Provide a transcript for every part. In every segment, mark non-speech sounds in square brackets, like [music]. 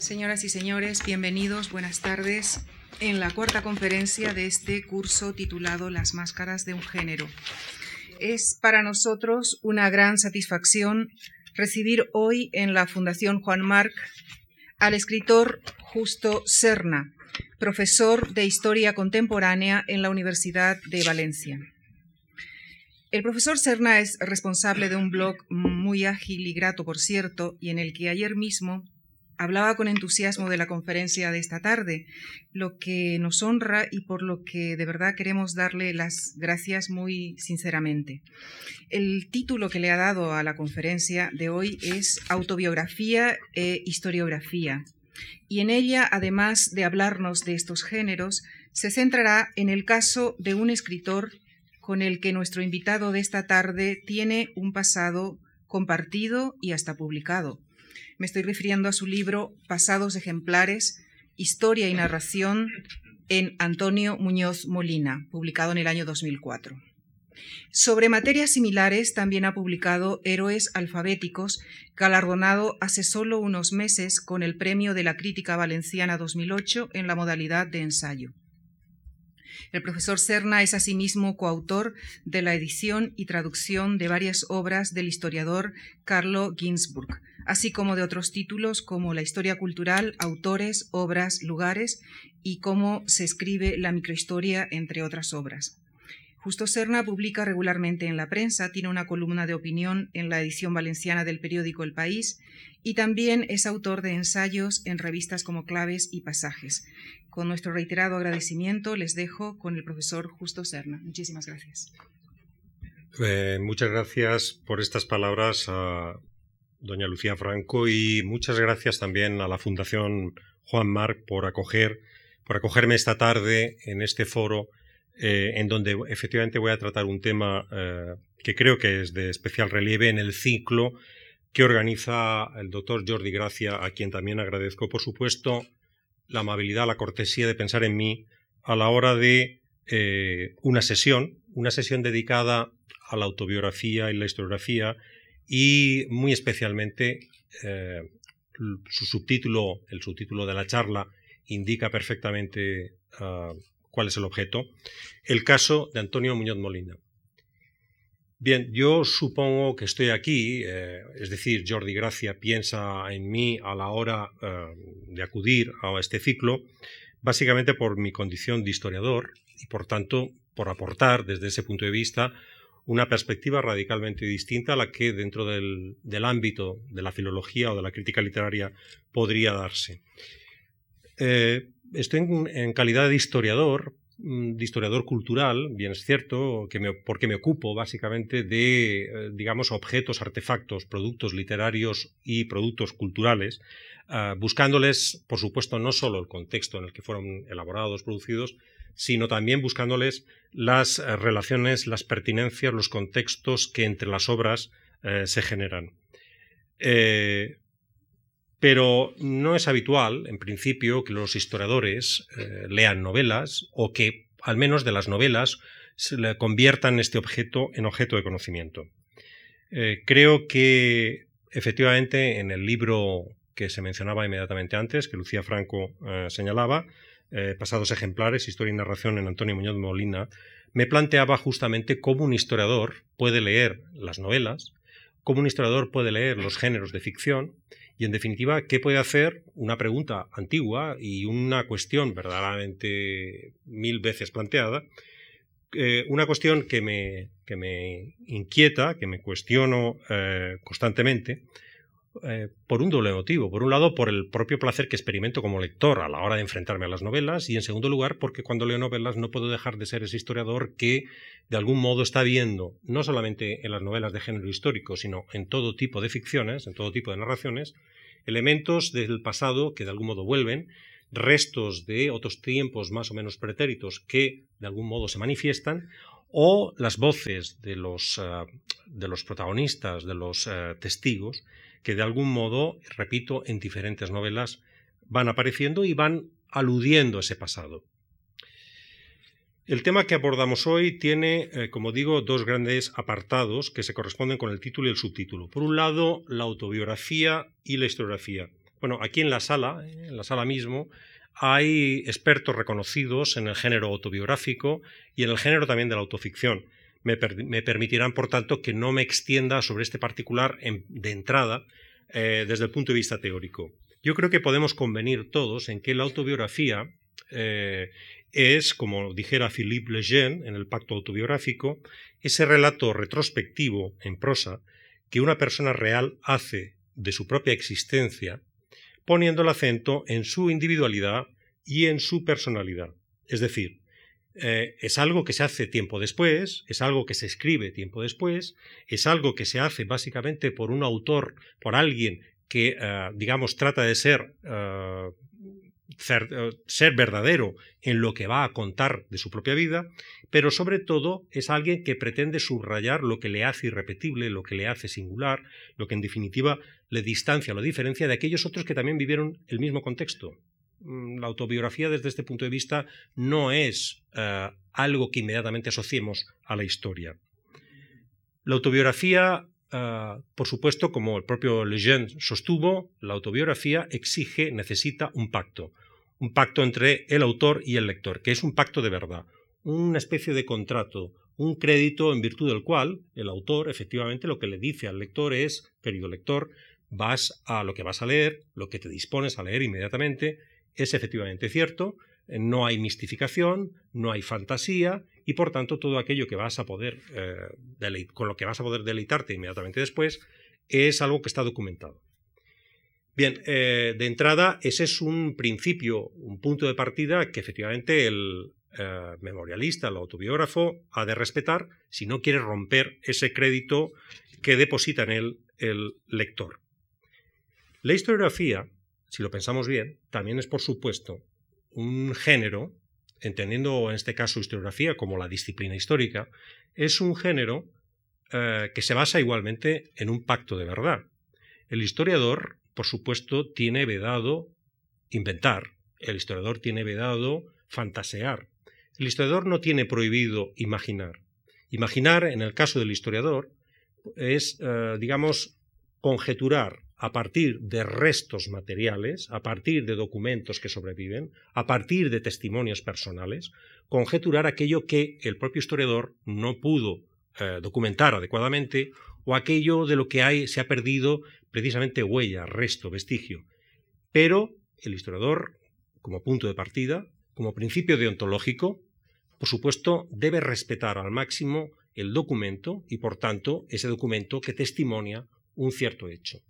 Señoras y señores, bienvenidos, buenas tardes en la cuarta conferencia de este curso titulado Las máscaras de un género. Es para nosotros una gran satisfacción recibir hoy en la Fundación Juan Marc al escritor Justo Serna, profesor de Historia Contemporánea en la Universidad de Valencia. El profesor Serna es responsable de un blog muy ágil y grato, por cierto, y en el que ayer mismo hablaba con entusiasmo de la conferencia de esta tarde, lo que nos honra y por lo que de verdad queremos darle las gracias muy sinceramente. El título que le ha dado a la conferencia de hoy es Autobiografía e Historiografía. Y en ella, además de hablarnos de estos géneros, se centrará en el caso de un escritor con el que nuestro invitado de esta tarde tiene un pasado compartido y hasta publicado me estoy refiriendo a su libro Pasados ejemplares, Historia y Narración en Antonio Muñoz Molina, publicado en el año 2004. Sobre materias similares también ha publicado Héroes Alfabéticos, galardonado hace solo unos meses con el Premio de la Crítica Valenciana 2008 en la modalidad de ensayo. El profesor Serna es asimismo coautor de la edición y traducción de varias obras del historiador Carlo Ginzburg, así como de otros títulos como La historia cultural, autores, obras, lugares y cómo se escribe la microhistoria, entre otras obras. Justo Serna publica regularmente en la prensa, tiene una columna de opinión en la edición valenciana del periódico El País y también es autor de ensayos en revistas como Claves y Pasajes. Con nuestro reiterado agradecimiento les dejo con el profesor Justo Serna. Muchísimas gracias. Eh, muchas gracias por estas palabras doña Lucía Franco y muchas gracias también a la Fundación Juan Marc por acoger por acogerme esta tarde en este foro eh, en donde efectivamente voy a tratar un tema eh, que creo que es de especial relieve en el ciclo que organiza el doctor Jordi Gracia, a quien también agradezco, por supuesto, la amabilidad, la cortesía de pensar en mí a la hora de eh, una sesión, una sesión dedicada a la autobiografía y la historiografía y muy especialmente eh, su subtítulo, el subtítulo de la charla, indica perfectamente ah, cuál es el objeto, el caso de Antonio Muñoz Molina. Bien, yo supongo que estoy aquí, eh, es decir, Jordi Gracia piensa en mí a la hora eh, de acudir a este ciclo, básicamente por mi condición de historiador y por tanto por aportar desde ese punto de vista una perspectiva radicalmente distinta a la que dentro del, ámbito de la filología o de la crítica literaria podría darse. Eh, estoy en, calidad de historiador, de historiador cultural, bien es cierto, que porque me ocupo básicamente de, eh, digamos, objetos, artefactos, productos literarios y productos culturales, ah, buscándoles, por supuesto, no solo el contexto en el que fueron elaborados, producidos, sino también buscándoles las eh, relaciones, las pertinencias, los contextos que entre las obras eh, se generan. Pero no es habitual, en principio, que los historiadores lean novelas o que, al menos de las novelas, se conviertan este objeto en objeto de conocimiento. creo que, efectivamente, en el libro que se mencionaba inmediatamente antes, que Lucía Franco señalaba, eh, pasados ejemplares, Historia y Narración en Antonio Muñoz Molina, me planteaba justamente cómo un historiador puede leer las novelas, cómo un historiador puede leer los géneros de ficción y, en definitiva, qué puede hacer una pregunta antigua y una cuestión verdaderamente mil veces planteada, eh, una cuestión que me, que me, inquieta, que me cuestiono eh, constantemente, eh, por un doble motivo. Por un lado, por el propio placer que experimento como lector a la hora de enfrentarme a las novelas y en segundo lugar, porque cuando leo novelas no puedo dejar de ser ese historiador que de algún modo está viendo, no solamente en las novelas de género histórico, sino en todo tipo de ficciones, en todo tipo de narraciones, elementos del pasado que de algún modo vuelven, restos de otros tiempos más o menos pretéritos que de algún modo se manifiestan, o las voces de los, eh, de los protagonistas, de los eh, testigos, que de algún modo, repito, en diferentes novelas van apareciendo y van aludiendo a ese pasado. El tema que abordamos hoy tiene, eh, como digo, dos grandes apartados que se corresponden con el título y el subtítulo. Por un lado, la autobiografía y la historiografía. Bueno, aquí en la sala, en la sala mismo, hay expertos reconocidos en el género autobiográfico y en el género también de la autoficción. Me, permitirán, por tanto, que no me extienda sobre este particular de entrada eh, desde el punto de vista teórico. Yo creo que podemos convenir todos en que la autobiografía eh, es, como dijera Philippe Lejeune en el Pacto Autobiográfico, ese relato retrospectivo en prosa que una persona real hace de su propia existencia, poniendo el acento en su individualidad y en su personalidad. Es decir, eh, es algo que se hace tiempo después, es algo que se escribe tiempo después, es algo que se hace básicamente por un autor, por alguien que, eh, digamos, trata de ser eh, ser, verdadero en lo que va a contar de su propia vida, pero sobre todo es alguien que pretende subrayar lo que le hace irrepetible, lo que le hace singular, lo que en definitiva le distancia, lo diferencia de aquellos otros que también vivieron el mismo contexto. Mm, la autobiografía desde este punto de vista no es eh, algo que inmediatamente asociemos a la historia. La autobiografía Ah, por supuesto, como el propio Lejeune sostuvo, la autobiografía exige, necesita un pacto, un pacto entre el autor y el lector, que es un pacto de verdad, una especie de contrato, un crédito en virtud del cual el autor efectivamente lo que le dice al lector es, querido lector, vas a lo que vas a leer, lo que te dispones a leer inmediatamente, es efectivamente cierto, no hay mistificación, no hay fantasía y por tanto todo aquello que vas a poder eh, con lo que vas a poder deleitarte inmediatamente después es algo que está documentado. Bien, eh, de entrada ese es un principio, un punto de partida que efectivamente el eh, memorialista, el autobiógrafo, ha de respetar si no quiere romper ese crédito que deposita en él el lector. La historiografía, si lo pensamos bien, también es por supuesto un género, entendiendo en este caso historiografía como la disciplina histórica, es un género eh, que se basa igualmente en un pacto de verdad. El historiador, por supuesto, tiene vedado inventar, el historiador tiene vedado fantasear, el historiador no tiene prohibido imaginar. Imaginar, en el caso del historiador, es, eh, digamos, conjeturar a partir de restos materiales, a partir de documentos que sobreviven, a partir de testimonios personales, conjeturar aquello que el propio historiador no pudo eh, documentar adecuadamente o aquello de lo que hay, se ha perdido precisamente huella, resto, vestigio. Pero el historiador, como punto de partida, como principio deontológico, por supuesto, debe respetar al máximo el documento y, por tanto, ese documento que testimonia un cierto hecho.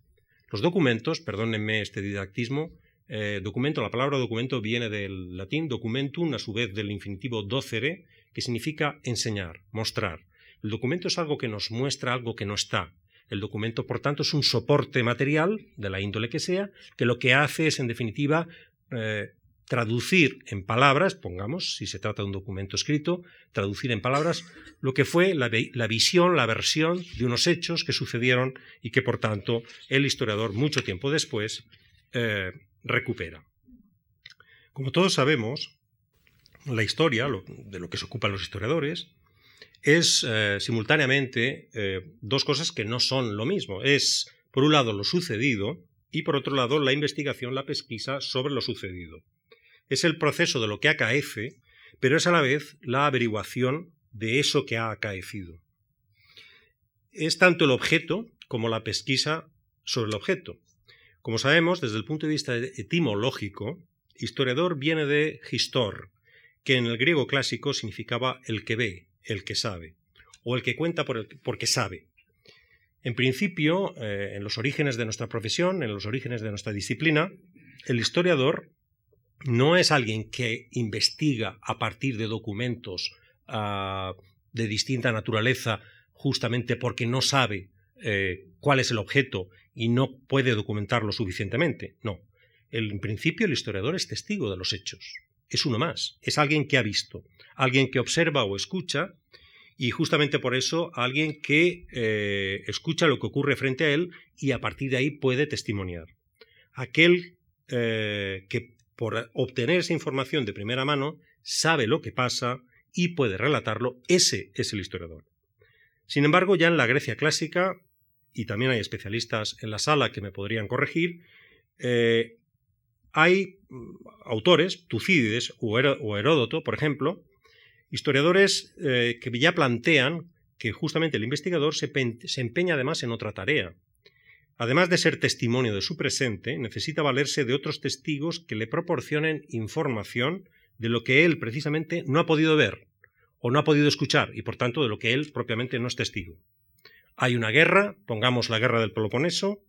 Los documentos, perdónenme este didactismo, eh, documento, la palabra documento viene del latín documentum, a su vez del infinitivo docere, que significa enseñar, mostrar. El documento es algo que nos muestra algo que no está. El documento, por tanto, es un soporte material, de la índole que sea, que lo que hace es, en definitiva, eh, traducir en palabras, pongamos, si se trata de un documento escrito, traducir en palabras lo que fue la, visión, la versión de unos hechos que sucedieron y que, por tanto, el historiador, mucho tiempo después, eh, recupera. Como todos sabemos, la historia, de lo que se ocupan los historiadores, es eh, simultáneamente eh, dos cosas que no son lo mismo. Es, por un lado, lo sucedido y, por otro lado, la investigación, la pesquisa sobre lo sucedido es el proceso de lo que acaece, pero es a la vez la averiguación de eso que ha acaecido. Es tanto el objeto como la pesquisa sobre el objeto. Como sabemos, desde el punto de vista etimológico, historiador viene de histor, que en el griego clásico significaba el que ve, el que sabe, o el que cuenta por el, porque sabe. En principio, eh, en los orígenes de nuestra profesión, en los orígenes de nuestra disciplina, el historiador no es alguien que investiga a partir de documentos ah, de distinta naturaleza justamente porque no sabe eh, cuál es el objeto y no puede documentarlo suficientemente. No. en principio el historiador es testigo de los hechos. Es uno más. Es alguien que ha visto, alguien que observa o escucha y justamente por eso alguien que eh, escucha lo que ocurre frente a él y a partir de ahí puede testimoniar. Aquel eh, que por obtener esa información de primera mano, sabe lo que pasa y puede relatarlo, ese es el historiador. Sin embargo, ya en la Grecia clásica, y también hay especialistas en la sala que me podrían corregir, eh, hay mm, autores, Tucídides o Heródoto, por ejemplo, historiadores eh, que ya plantean que justamente el investigador se empeña además en otra tarea. Además de ser testimonio de su presente, necesita valerse de otros testigos que le proporcionen información de lo que él precisamente no ha podido ver o no ha podido escuchar y por tanto de lo que él propiamente no es testigo. Hay una guerra, pongamos la guerra del Peloponeso,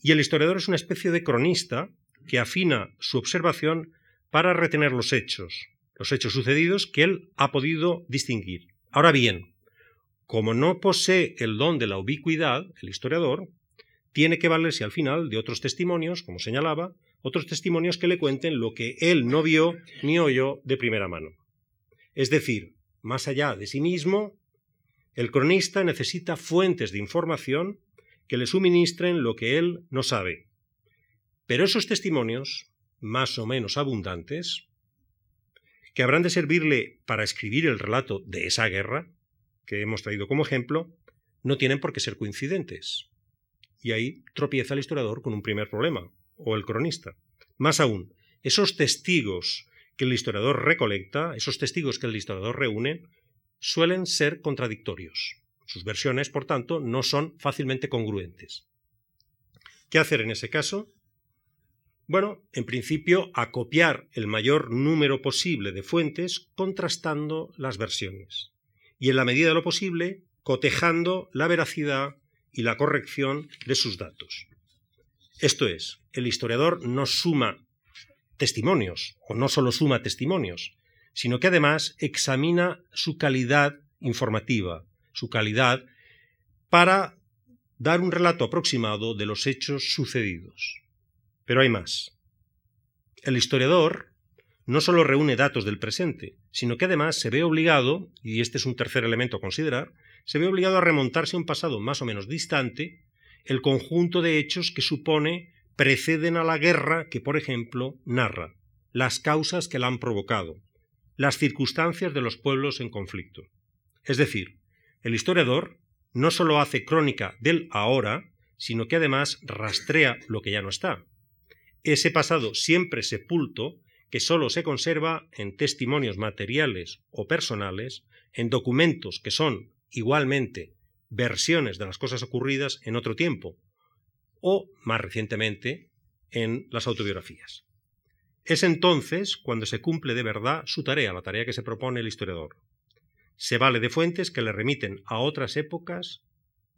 y el historiador es una especie de cronista que afina su observación para retener los hechos, los hechos sucedidos que él ha podido distinguir. Ahora bien, como no posee el don de la ubicuidad, el historiador, tiene que valerse al final de otros testimonios, como señalaba, otros testimonios que le cuenten lo que él no vio ni oyó de primera mano. Es decir, más allá de sí mismo, el cronista necesita fuentes de información que le suministren lo que él no sabe, pero esos testimonios, más o menos abundantes, que habrán de servirle para escribir el relato de esa guerra, que hemos traído como ejemplo, no tienen por qué ser coincidentes. Y ahí tropieza el historiador con un primer problema, o el cronista. Más aún, esos testigos que el historiador recolecta, esos testigos que el historiador reúne, suelen ser contradictorios. Sus versiones, por tanto, no son fácilmente congruentes. ¿Qué hacer en ese caso? Bueno, en principio, acopiar el mayor número posible de fuentes contrastando las versiones y, en la medida de lo posible, cotejando la veracidad y la corrección de sus datos. Esto es, el historiador no suma testimonios, o no solo suma testimonios, sino que además examina su calidad informativa, su calidad, para dar un relato aproximado de los hechos sucedidos. Pero hay más. El historiador no solo reúne datos del presente, sino que además se ve obligado, y este es un tercer elemento a considerar, se ve obligado a remontarse a un pasado más o menos distante, el conjunto de hechos que supone preceden a la guerra que, por ejemplo, narra, las causas que la han provocado, las circunstancias de los pueblos en conflicto. Es decir, el historiador no solo hace crónica del ahora, sino que además rastrea lo que ya no está, ese pasado siempre sepulto que sólo se conserva en testimonios materiales o personales, en documentos que son igualmente versiones de las cosas ocurridas en otro tiempo, o, más recientemente, en las autobiografías. Es entonces cuando se cumple de verdad su tarea, la tarea que se propone el historiador. Se vale de fuentes que le remiten a otras épocas,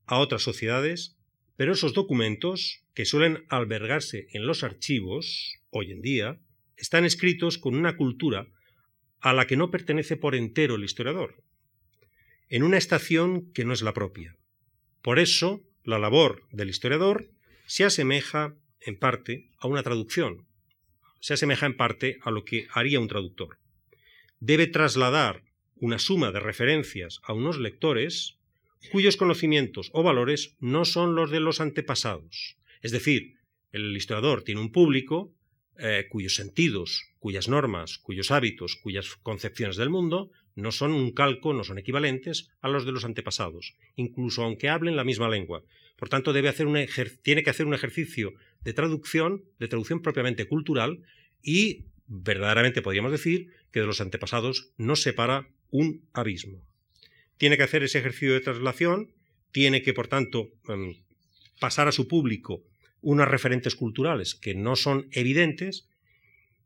a otras sociedades, pero esos documentos, que suelen albergarse en los archivos, hoy en día, están escritos con una cultura a la que no pertenece por entero el historiador, en una estación que no es la propia. Por eso, la labor del historiador se asemeja en parte a una traducción, se asemeja en parte a lo que haría un traductor. Debe trasladar una suma de referencias a unos lectores cuyos conocimientos o valores no son los de los antepasados. Es decir, el historiador tiene un público eh, cuyos sentidos, cuyas normas, cuyos hábitos, cuyas concepciones del mundo no son un calco, no son equivalentes a los de los antepasados, incluso aunque hablen la misma lengua. Por tanto, tiene que hacer un ejercicio de traducción, de traducción propiamente cultural, y verdaderamente podríamos decir que de los antepasados nos separa un abismo tiene que hacer ese ejercicio de traslación, tiene que, por tanto, em, pasar a su público unas referentes culturales que no son evidentes,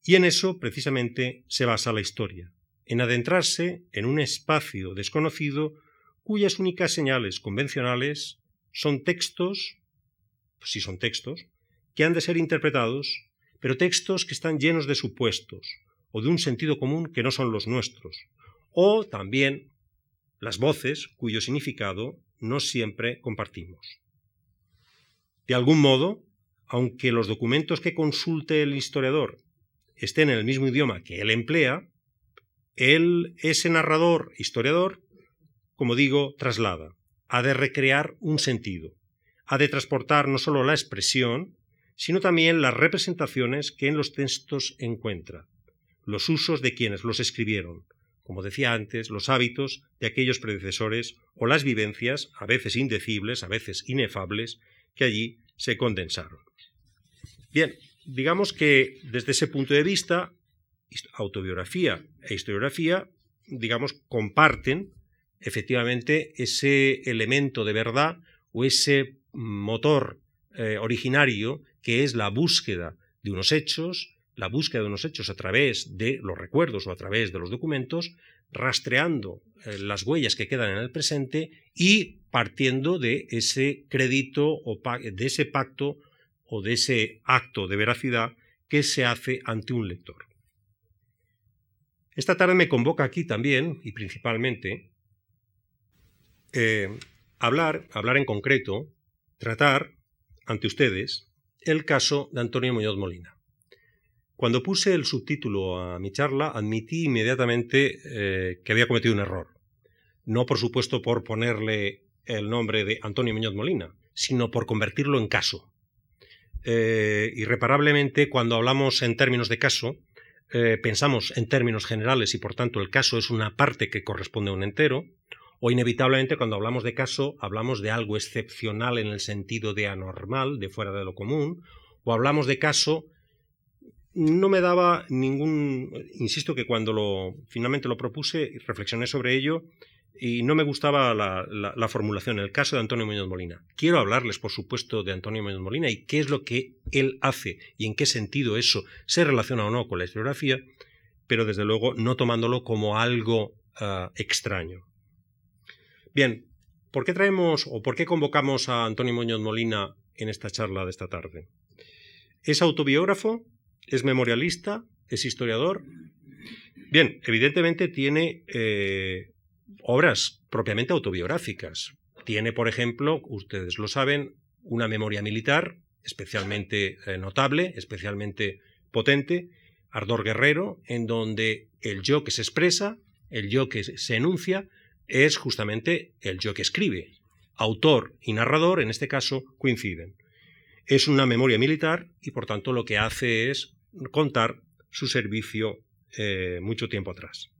y en eso precisamente se basa la historia, en adentrarse en un espacio desconocido cuyas únicas señales convencionales son textos, pues sí son textos, que han de ser interpretados, pero textos que están llenos de supuestos o de un sentido común que no son los nuestros, o también las voces cuyo significado no siempre compartimos. De algún modo, aunque los documentos que consulte el historiador estén en el mismo idioma que él emplea, él, ese narrador historiador, como digo, traslada, ha de recrear un sentido, ha de transportar no solo la expresión, sino también las representaciones que en los textos encuentra, los usos de quienes los escribieron, como decía antes, los hábitos de aquellos predecesores o las vivencias, a veces indecibles, a veces inefables, que allí se condensaron. Bien, digamos que desde ese punto de vista, autobiografía e historiografía, digamos, comparten efectivamente ese elemento de verdad o ese motor eh, originario que es la búsqueda de unos hechos, la búsqueda de unos hechos a través de los recuerdos o a través de los documentos, rastreando eh, las huellas que quedan en el presente y partiendo de ese crédito o de ese pacto o de ese acto de veracidad que se hace ante un lector. Esta tarde me convoca aquí también, y principalmente, eh, hablar, hablar en concreto, tratar ante ustedes el caso de Antonio Muñoz Molina. Cuando puse el subtítulo a mi charla, admití inmediatamente eh, que había cometido un error. No, por supuesto, por ponerle el nombre de Antonio Muñoz Molina, sino por convertirlo en caso. Eh, irreparablemente, cuando hablamos en términos de caso, eh, pensamos en términos generales y por tanto el caso es una parte que corresponde a un entero, o inevitablemente cuando hablamos de caso hablamos de algo excepcional en el sentido de anormal, de fuera de lo común, o hablamos de caso no me daba ningún, insisto que cuando lo finalmente lo propuse reflexioné sobre ello y no me gustaba la, la, formulación, el caso de Antonio Muñoz Molina. Quiero hablarles, por supuesto, de Antonio Muñoz Molina y qué es lo que él hace y en qué sentido eso se relaciona o no con la historiografía, pero desde luego no tomándolo como algo ah, extraño. Bien, ¿por qué traemos o por qué convocamos a Antonio Muñoz Molina en esta charla de esta tarde? Es autobiógrafo, es memorialista, es historiador. Bien, evidentemente tiene eh, obras propiamente autobiográficas. Tiene, por ejemplo, ustedes lo saben, una memoria militar especialmente eh, notable, especialmente potente, Ardor Guerrero, en donde el yo que se expresa, el yo que se enuncia, es justamente el yo que escribe. Autor y narrador, en este caso, coinciden. Es una memoria militar y, por tanto, lo que hace es contar su servicio eh, mucho tiempo atrás.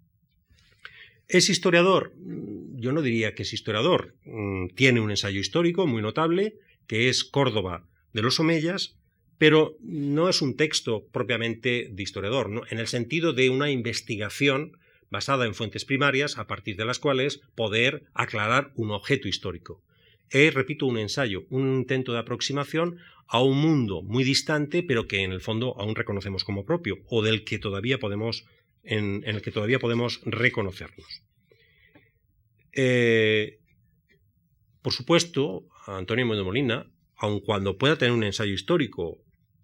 ¿Es historiador? Mm, yo no diría que es historiador. Mm, tiene un ensayo histórico muy notable, que es Córdoba de los Omeyas, pero no es un texto propiamente de historiador, en el sentido de una investigación basada en fuentes primarias a partir de las cuales poder aclarar un objeto histórico. Es, repito, un ensayo, un intento de aproximación a un mundo muy distante, pero que en el fondo aún reconocemos como propio, o del que todavía podemos, en, el que todavía podemos reconocernos. Eh, por supuesto, Antonio de Molina, aun cuando pueda tener un ensayo histórico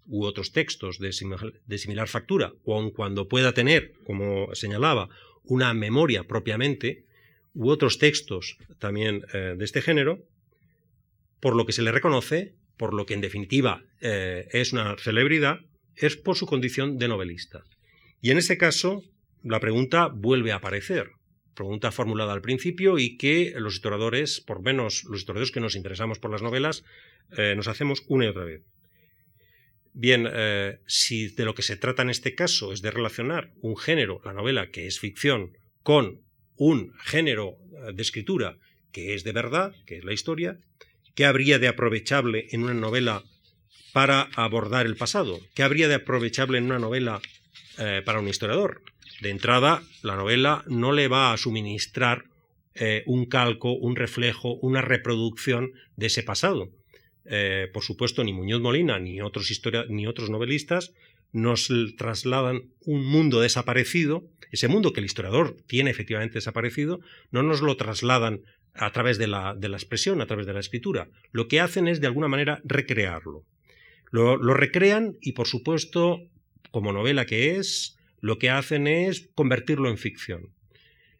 u otros textos de, similar factura, o aun cuando pueda tener, como señalaba, una memoria propiamente, u otros textos también eh, de este género, por lo que se le reconoce por lo que en definitiva eh, es una celebridad, es por su condición de novelista. Y en ese caso, la pregunta vuelve a aparecer. Pregunta formulada al principio y que los historiadores, por menos los historiadores que nos interesamos por las novelas, eh, nos hacemos una y otra vez. Bien, eh, si de lo que se trata en este caso es de relacionar un género, la novela, que es ficción, con un género de escritura que es de verdad, que es la historia, ¿Qué habría de aprovechable en una novela para abordar el pasado? ¿Qué habría de aprovechable en una novela eh, para un historiador? De entrada, la novela no le va a suministrar eh, un calco, un reflejo, una reproducción de ese pasado. Eh, por supuesto, ni Muñoz Molina ni otros, ni otros novelistas nos trasladan un mundo desaparecido, ese mundo que el historiador tiene efectivamente desaparecido, no nos lo trasladan a través de la, expresión, a través de la escritura. Lo que hacen es, de alguna manera, recrearlo. Lo, recrean y, por supuesto, como novela que es, lo que hacen es convertirlo en ficción.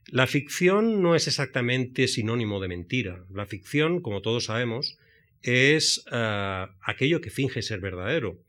La ficción no es exactamente sinónimo de mentira. La ficción, como todos sabemos, es eh, aquello que finge ser verdadero.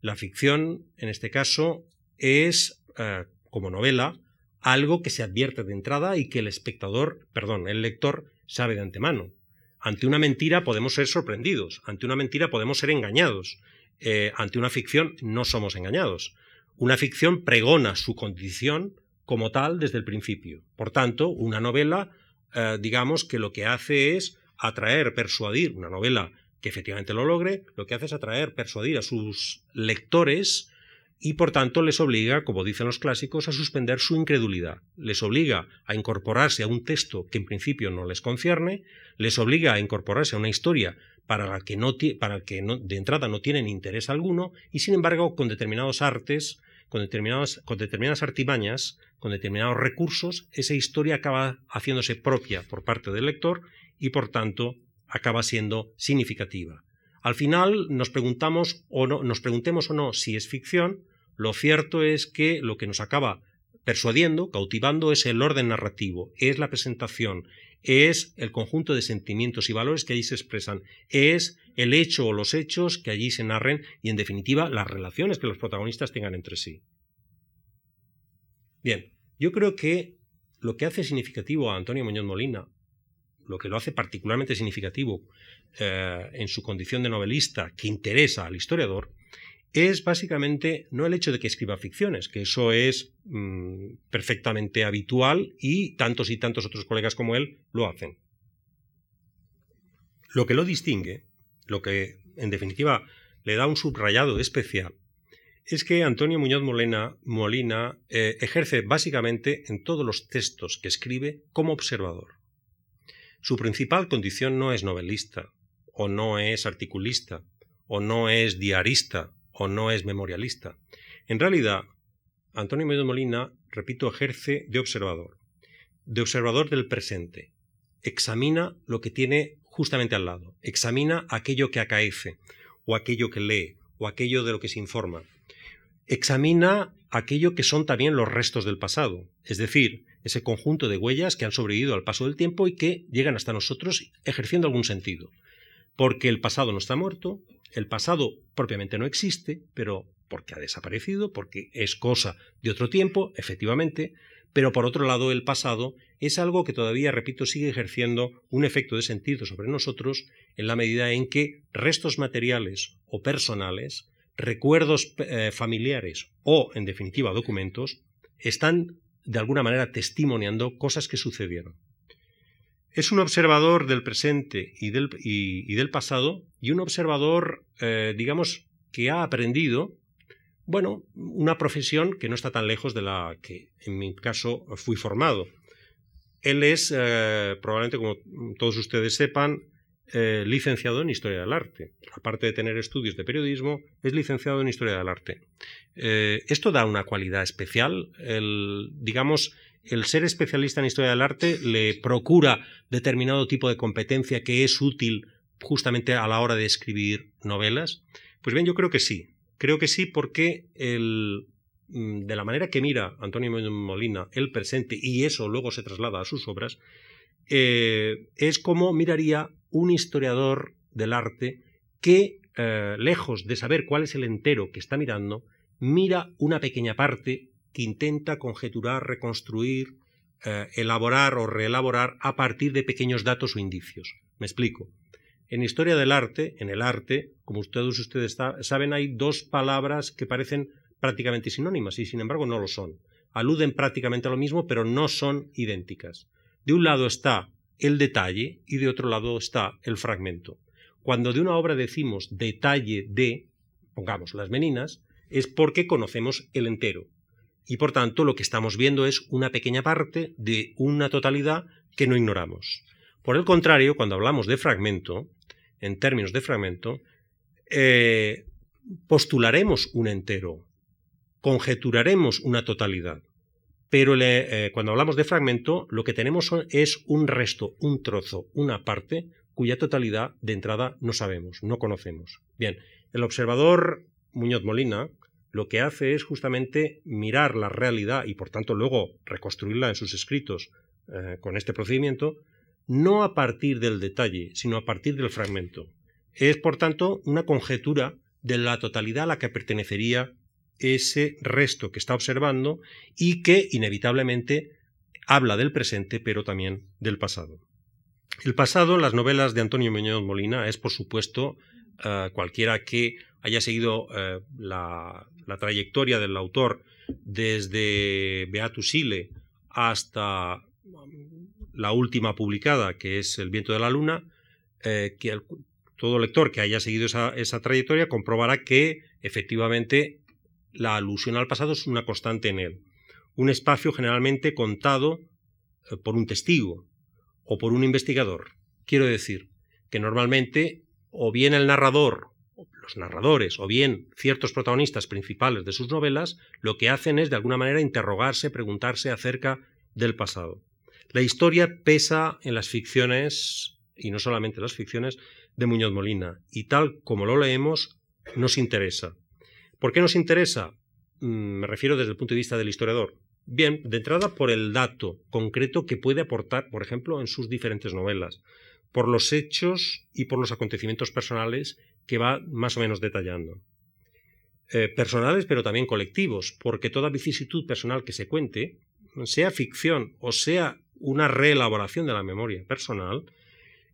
La ficción, en este caso, es, eh, como novela, algo que se advierte de entrada y que el espectador, perdón, el lector sabe de antemano. Ante una mentira podemos ser sorprendidos, ante una mentira podemos ser engañados, eh, ante una ficción no somos engañados. Una ficción pregona su condición como tal desde el principio. Por tanto, una novela, eh, digamos que lo que hace es atraer, persuadir, una novela que efectivamente lo logre, lo que hace es atraer, persuadir a sus lectores y por tanto les obliga, como dicen los clásicos, a suspender su incredulidad. Les obliga a incorporarse a un texto que en principio no les concierne, les obliga a incorporarse a una historia para la que, no, para que de entrada no tienen interés alguno y sin embargo con determinados artes, con, determinadas, con determinadas artimañas, con determinados recursos, esa historia acaba haciéndose propia por parte del lector y por tanto acaba siendo significativa. Al final nos preguntamos o no, nos preguntemos o no si es ficción, lo cierto es que lo que nos acaba persuadiendo, cautivando, es el orden narrativo, es la presentación, es el conjunto de sentimientos y valores que allí se expresan, es el hecho o los hechos que allí se narren y, en definitiva, las relaciones que los protagonistas tengan entre sí. Bien, yo creo que lo que hace significativo a Antonio Muñoz Molina, lo que lo hace particularmente significativo eh, en su condición de novelista que interesa al historiador, es básicamente no el hecho de que escriba ficciones, que eso es mm, perfectamente habitual y tantos y tantos otros colegas como él lo hacen. Lo que lo distingue, lo que en definitiva le da un subrayado especial, es que Antonio Muñoz Molina, eh, ejerce básicamente en todos los textos que escribe como observador. Su principal condición no es novelista, o no es articulista, o no es diarista, o no es memorialista. En realidad, Antonio Medo Molina, repito, ejerce de observador, de observador del presente. Examina lo que tiene justamente al lado, examina aquello que acaece, o aquello que lee, o aquello de lo que se informa. Examina aquello que son también los restos del pasado, es decir, ese conjunto de huellas que han sobrevivido al paso del tiempo y que llegan hasta nosotros ejerciendo algún sentido. Porque el pasado no está muerto, el pasado propiamente no existe, pero porque ha desaparecido, porque es cosa de otro tiempo, efectivamente, pero por otro lado el pasado es algo que todavía, repito, sigue ejerciendo un efecto de sentido sobre nosotros en la medida en que restos materiales o personales, recuerdos eh, familiares o, en definitiva, documentos, están de alguna manera testimoniando cosas que sucedieron. Es un observador del presente y del, pasado y un observador, eh, digamos, que ha aprendido, bueno, una profesión que no está tan lejos de la que en mi caso fui formado. Él es, eh, probablemente como todos ustedes sepan, eh, licenciado en Historia del Arte. Aparte de tener estudios de periodismo, es licenciado en Historia del Arte. esto da una cualidad especial. El, digamos, el ser especialista en historia del arte le procura determinado tipo de competencia que es útil justamente a la hora de escribir novelas? Pues bien, yo creo que sí. Creo que sí porque el, mm, de la manera que mira Antonio Molina el presente y eso luego se traslada a sus obras, eh, es como miraría un historiador del arte que, eh, lejos de saber cuál es el entero que está mirando, mira una pequeña parte que intenta conjeturar, reconstruir, eh, elaborar o reelaborar a partir de pequeños datos o indicios. Me explico. En historia del arte, en el arte, como todos ustedes saben, hay dos palabras que parecen prácticamente sinónimas y sin embargo no lo son. Aluden prácticamente a lo mismo, pero no son idénticas. De un lado está el detalle y de otro lado está el fragmento. Cuando de una obra decimos detalle de, pongamos las meninas, es porque conocemos el entero y por tanto lo que estamos viendo es una pequeña parte de una totalidad que no ignoramos. Por el contrario, cuando hablamos de fragmento, en términos de fragmento, eh, postularemos un entero, conjeturaremos una totalidad. Pero eh, cuando hablamos de fragmento, lo que tenemos es un resto, un trozo, una parte cuya totalidad de entrada no sabemos, no conocemos. Bien, el observador Muñoz Molina lo que hace es justamente mirar la realidad y por tanto luego reconstruirla en sus escritos eh, con este procedimiento, no a partir del detalle, sino a partir del fragmento. Es por tanto una conjetura de la totalidad a la que pertenecería ese resto que está observando y que inevitablemente habla del presente pero también del pasado. El pasado, las novelas de Antonio Muñoz Molina, es por supuesto eh, cualquiera que haya seguido eh, la, trayectoria del autor desde Beatus Ile hasta um, la última publicada, que es El viento de la luna, eh, todo lector que haya seguido esa, trayectoria comprobará que efectivamente la alusión al pasado es una constante en él. Un espacio generalmente contado por un testigo o por un investigador. Quiero decir que normalmente o bien el narrador, los narradores, o bien ciertos protagonistas principales de sus novelas, lo que hacen es de alguna manera interrogarse, preguntarse acerca del pasado. La historia pesa en las ficciones, y no solamente en las ficciones, de Muñoz Molina, y tal como lo leemos, nos interesa. ¿Por qué nos interesa? Mm, me refiero desde el punto de vista del historiador. Bien, de entrada por el dato concreto que puede aportar, por ejemplo, en sus diferentes novelas, por los hechos y por los acontecimientos personales que va más o menos detallando. Eh, personales, pero también colectivos, porque toda vicisitud personal que se cuente, sea ficción o sea una reelaboración de la memoria personal,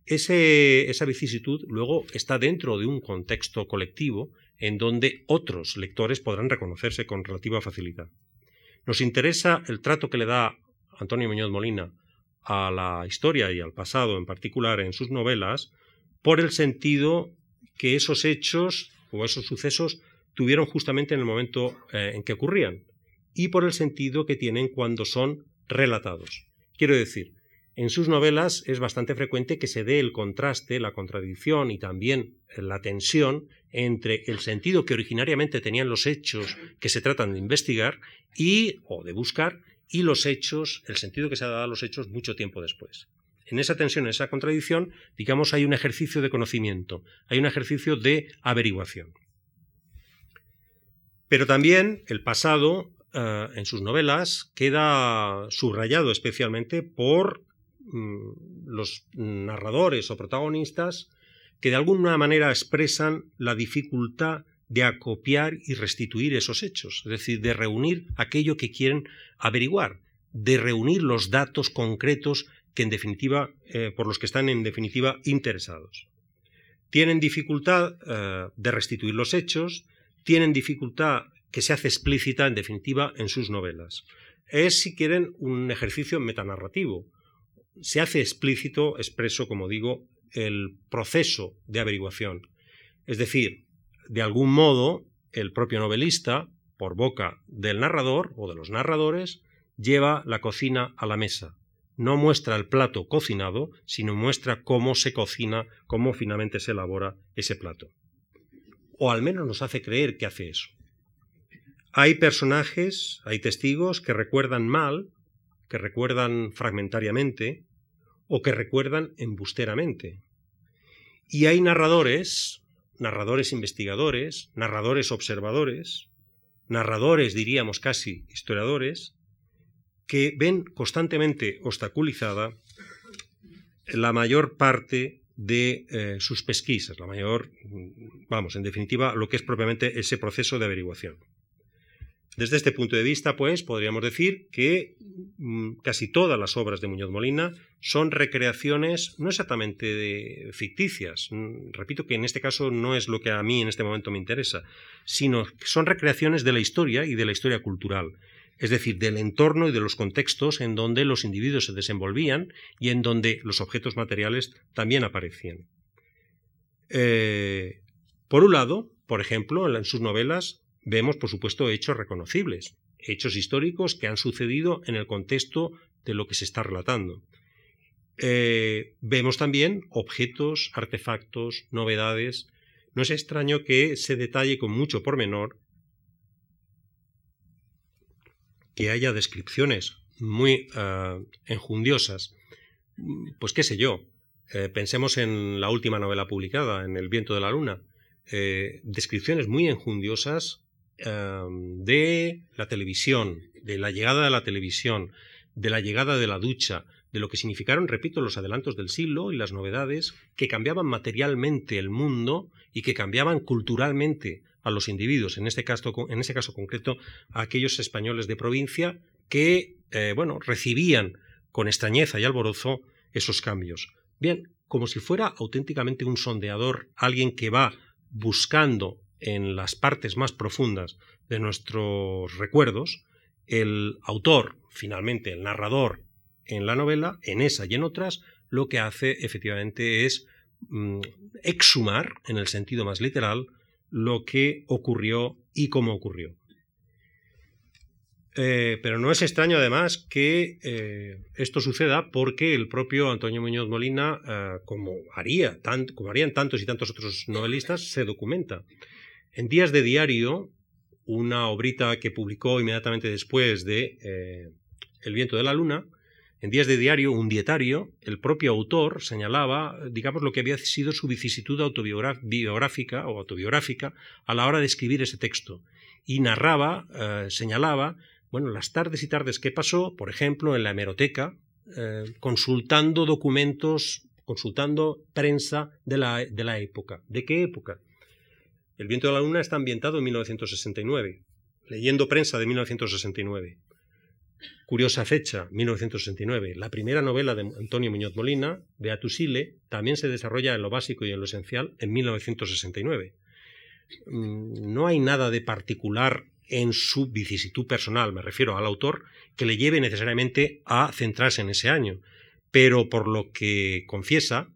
esa vicisitud luego está dentro de un contexto colectivo en donde otros lectores podrán reconocerse con relativa facilidad. Nos interesa el trato que le da Antonio Muñoz Molina a la historia y al pasado en particular en sus novelas por el sentido que esos hechos o esos sucesos tuvieron justamente en el momento eh, en que ocurrían y por el sentido que tienen cuando son relatados. Quiero decir, en sus novelas es bastante frecuente que se dé el contraste, la contradicción y también la tensión entre el sentido que originariamente tenían los hechos que se tratan de investigar y o de buscar y los hechos, el sentido que se ha dado a los hechos mucho tiempo después. En esa tensión, en esa contradicción, digamos, hay un ejercicio de conocimiento, hay un ejercicio de averiguación. Pero también el pasado eh, en sus novelas queda subrayado especialmente por mm, los narradores o protagonistas que de alguna manera expresan la dificultad de acopiar y restituir esos hechos, es decir, de reunir aquello que quieren averiguar, de reunir los datos concretos que en definitiva, eh, por los que están en definitiva interesados. Tienen dificultad eh, de restituir los hechos, tienen dificultad que se hace explícita en definitiva en sus novelas. Es, si quieren, un ejercicio metanarrativo. Se hace explícito, expreso, como digo, el proceso de averiguación. Es decir, de algún modo, el propio novelista, por boca del narrador o de los narradores, lleva la cocina a la mesa. No muestra el plato cocinado, sino muestra cómo se cocina, cómo finalmente se elabora ese plato. O al menos nos hace creer que hace eso. Hay personajes, hay testigos que recuerdan mal, que recuerdan fragmentariamente o que recuerdan embusteramente. Y hay narradores narradores investigadores, narradores observadores, narradores, diríamos casi, historiadores, que ven constantemente obstaculizada la mayor parte de eh, sus pesquisas, la mayor, vamos, en definitiva, lo que es propiamente ese proceso de averiguación. Desde este punto de vista, pues, podríamos decir que mm, casi todas las obras de Muñoz Molina son recreaciones no exactamente ficticias, mm, repito que en este caso no es lo que a mí en este momento me interesa, sino que son recreaciones de la historia y de la historia cultural, es decir, del entorno y de los contextos en donde los individuos se desenvolvían y en donde los objetos materiales también aparecían. Eh, por un lado, por ejemplo, en sus novelas vemos, por supuesto, hechos reconocibles, hechos históricos que han sucedido en el contexto de lo que se está relatando. Eh, vemos también objetos, artefactos, novedades. No es extraño que se detalle con mucho pormenor que haya descripciones muy uh, enjundiosas. Pues qué sé yo, eh, pensemos en la última novela publicada, en El viento de la luna. Eh, descripciones muy enjundiosas Em, de la televisión, de la llegada de la televisión, de la llegada de la ducha, de lo que significaron, repito, los adelantos del siglo y las novedades que cambiaban materialmente el mundo y que cambiaban culturalmente a los individuos, en este caso, en ese caso concreto, a aquellos españoles de provincia que, eh, bueno, recibían con extrañeza y alborozo esos cambios. Bien, como si fuera auténticamente un sondeador, alguien que va buscando en las partes más profundas de nuestros recuerdos, el autor, finalmente el narrador en la novela, en esa y en otras, lo que hace efectivamente es mm, exhumar, en el sentido más literal, lo que ocurrió y cómo ocurrió. Eh, pero no es extraño además que eh, esto suceda porque el propio Antonio Muñoz Molina, eh, como, haría, como harían tantos y tantos otros novelistas, se documenta. En Días de Diario, una obrita que publicó inmediatamente después de El viento de la luna, en Días de Diario, un dietario, el propio autor señalaba, digamos, lo que había sido su vicisitud autobiográfica o autobiográfica a la hora de escribir ese texto. Y narraba, señalaba, bueno, las tardes y tardes que pasó, por ejemplo, en la hemeroteca, eh, consultando documentos, consultando prensa de la época. ¿De qué época? El viento de la luna está ambientado en 1969, leyendo prensa de 1969. Curiosa fecha, 1969. La primera novela de Antonio Muñoz Molina, Beatusile, también se desarrolla en lo básico y en lo esencial en 1969. Mm, no hay nada de particular en su vicisitud personal, me refiero al autor, que le lleve necesariamente a centrarse en ese año. Pero por lo que confiesa,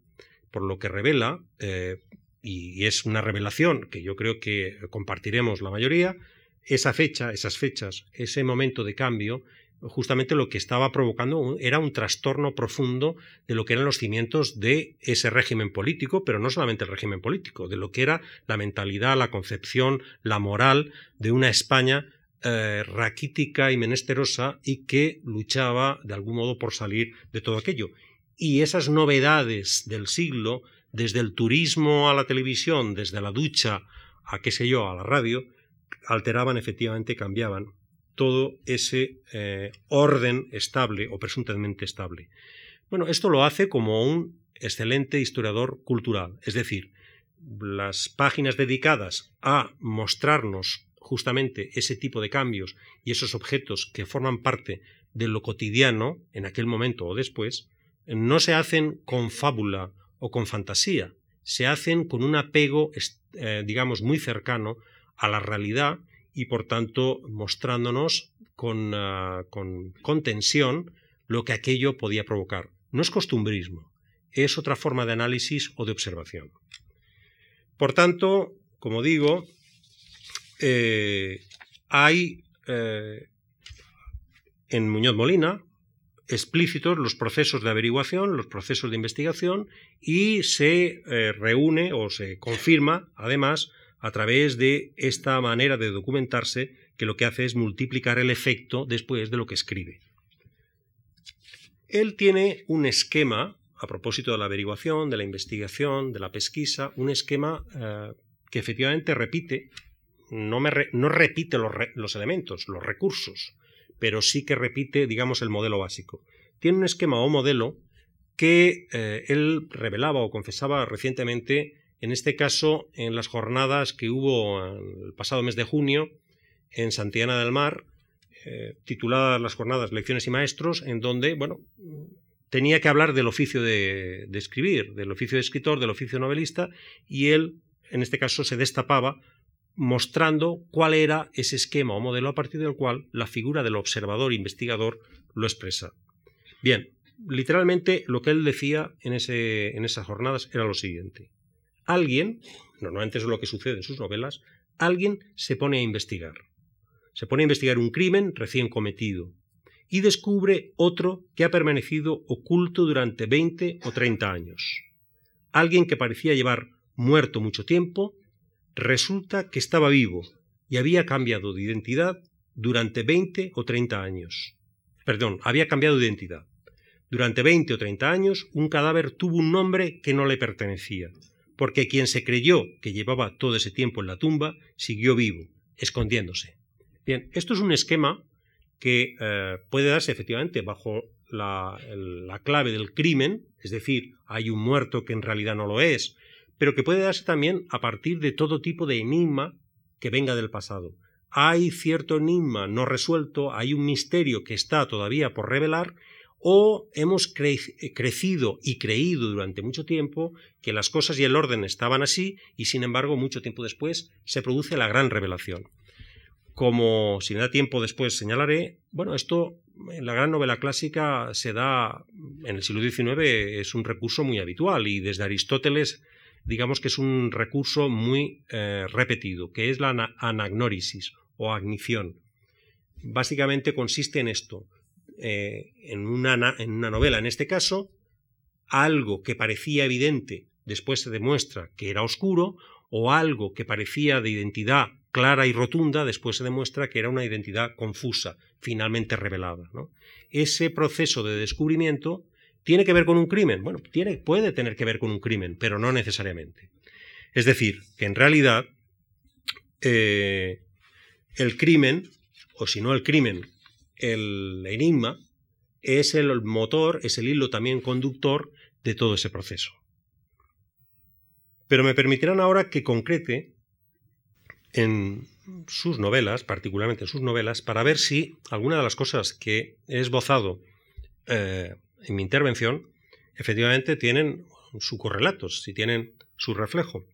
por lo que revela, eh, y es una revelación que yo creo que compartiremos la mayoría, esa fecha, esas fechas, ese momento de cambio justamente lo que estaba provocando era un trastorno profundo de lo que eran los cimientos de ese régimen político, pero no solamente el régimen político, de lo que era la mentalidad, la concepción, la moral de una España eh, raquítica y menesterosa y que luchaba de algún modo por salir de todo aquello. Y esas novedades del siglo, desde el turismo a la televisión, desde la ducha a qué sé yo, a la radio, alteraban efectivamente, cambiaban todo ese eh, orden estable o presuntamente estable. Bueno, esto lo hace como un excelente historiador cultural, es decir, las páginas dedicadas a mostrarnos justamente ese tipo de cambios y esos objetos que forman parte de lo cotidiano en aquel momento o después, no se hacen con fábula o con fantasía, se hacen con un apego, eh, digamos, muy cercano a la realidad y por tanto mostrándonos ah, con, con, tensión lo que aquello podía provocar. No es costumbrismo, es otra forma de análisis o de observación. Por tanto, como digo, eh, hay eh, en Muñoz Molina explícitos los procesos de averiguación, los procesos de investigación y se eh, reúne o se confirma, además, a través de esta manera de documentarse que lo que hace es multiplicar el efecto después de lo que escribe. Él tiene un esquema, a propósito de la averiguación, de la investigación, de la pesquisa, un esquema eh, que efectivamente repite, no, no repite los, elementos, los recursos, pero sí que repite, digamos, el modelo básico. Tiene un esquema o modelo que eh, él revelaba o confesaba recientemente en este caso en las jornadas que hubo el pasado mes de junio en Santillana del Mar, eh, tituladas las jornadas Lecciones y Maestros, en donde, bueno, tenía que hablar del oficio de, de escribir, del oficio de escritor, del oficio novelista, y él, en este caso, se destapaba mostrando cuál era ese esquema o modelo a partir del cual la figura del observador investigador lo expresa. Bien, literalmente lo que él decía en, esas jornadas era lo siguiente alguien, normalmente es lo que sucede en sus novelas, alguien se pone a investigar. Se pone a investigar un crimen recién cometido y descubre otro que ha permanecido oculto durante 20 o 30 años. Alguien que parecía llevar muerto mucho tiempo, resulta que estaba vivo y había cambiado de identidad durante 20 o 30 años. Perdón, había cambiado de identidad. Durante 20 o 30 años un cadáver tuvo un nombre que no le pertenecía porque quien se creyó que llevaba todo ese tiempo en la tumba siguió vivo, escondiéndose. Bien, esto es un esquema que eh, puede darse efectivamente bajo la, la, clave del crimen, es decir, hay un muerto que en realidad no lo es, pero que puede darse también a partir de todo tipo de enigma que venga del pasado. Hay cierto enigma no resuelto, hay un misterio que está todavía por revelar o hemos crecido y creído durante mucho tiempo que las cosas y el orden estaban así y sin embargo mucho tiempo después se produce la gran revelación. como si me da tiempo después señalaré, bueno, esto en la gran novela clásica se da en el siglo XIX, es un recurso muy habitual y desde Aristóteles digamos que es un recurso muy eh, repetido, que es la anagnórisis o agnición. Básicamente consiste en esto, eh, en, una, en una novela, en este caso, algo que parecía evidente después se demuestra que era oscuro, o algo que parecía de identidad clara y rotunda, después se demuestra que era una identidad confusa, finalmente revelada. Ese proceso de descubrimiento tiene que ver con un crimen. Bueno, tiene, puede tener que ver con un crimen, pero no necesariamente. Es decir, que en realidad eh, el crimen, o si no el crimen, el enigma, es el motor, es el hilo también conductor de todo ese proceso. Pero me permitirán ahora que concrete en sus novelas, particularmente en sus novelas, para ver si alguna de las cosas que he esbozado eh, en mi intervención efectivamente tienen su correlato, si tienen su reflejo.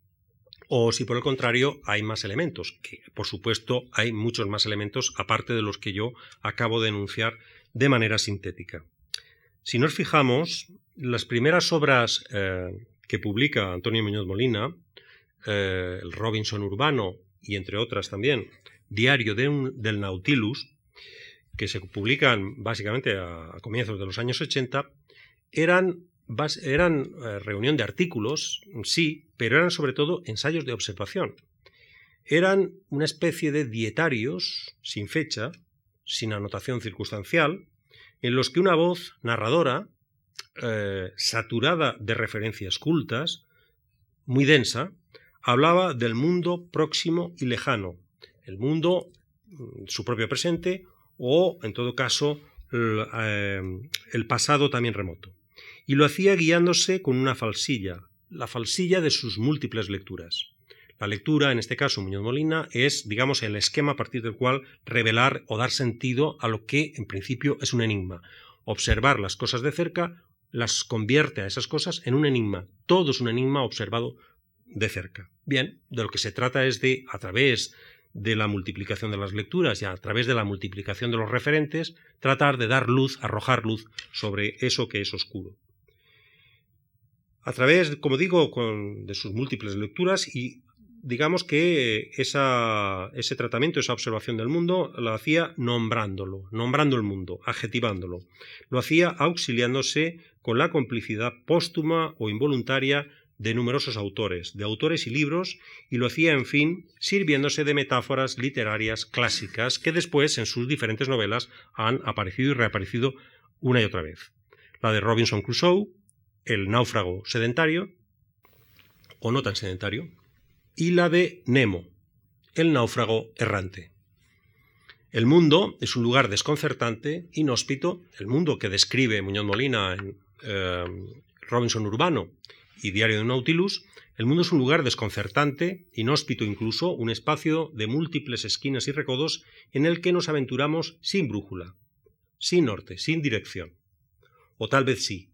O si por el contrario hay más elementos, que por supuesto hay muchos más elementos aparte de los que yo acabo de enunciar de manera sintética. Si nos fijamos, las primeras obras eh, que publica Antonio Muñoz Molina, eh, el Robinson Urbano y entre otras también, Diario del Nautilus, que se publican básicamente a, comienzos de los años 80, eran, eran eh, reunión de artículos, sí, pero eran sobre todo ensayos de observación. Eran una especie de dietarios sin fecha, sin anotación circunstancial, en los que una voz narradora eh, saturada de referencias cultas, muy densa, hablaba del mundo próximo y lejano, el mundo, mm, su propio presente, o, en todo caso, el, eh, el pasado también remoto. Y lo hacía guiándose con una falsilla, la falsilla de sus múltiples lecturas. La lectura, en este caso Muñoz Molina, es, digamos, el esquema a partir del cual revelar o dar sentido a lo que en principio es un enigma. Observar las cosas de cerca las convierte a esas cosas en un enigma. Todo es un enigma observado de cerca. Bien, de lo que se trata es de, a través de la multiplicación de las lecturas y a través de la multiplicación de los referentes, tratar de dar luz, arrojar luz sobre eso que es oscuro. A través, como digo, de sus múltiples lecturas y digamos que ese tratamiento, esa observación del mundo, lo hacía nombrándolo, nombrando el mundo, adjetivándolo. Lo hacía auxiliándose con la complicidad póstuma o involuntaria de numerosos autores, de autores y libros, y lo hacía, en fin, sirviéndose de metáforas literarias clásicas que después, en sus diferentes novelas, han aparecido y reaparecido una y otra vez. La de Robinson Crusoe, El náufrago sedentario, o no tan sedentario, y la de Nemo, el náufrago errante. El mundo es un lugar desconcertante, inhóspito, el mundo que describe Muñoz Molina en eh, Robinson Urbano y Diario de Nautilus, el mundo es un lugar desconcertante, inhóspito incluso, un espacio de múltiples esquinas y recodos en el que nos aventuramos sin brújula, sin norte, sin dirección. O tal vez sí.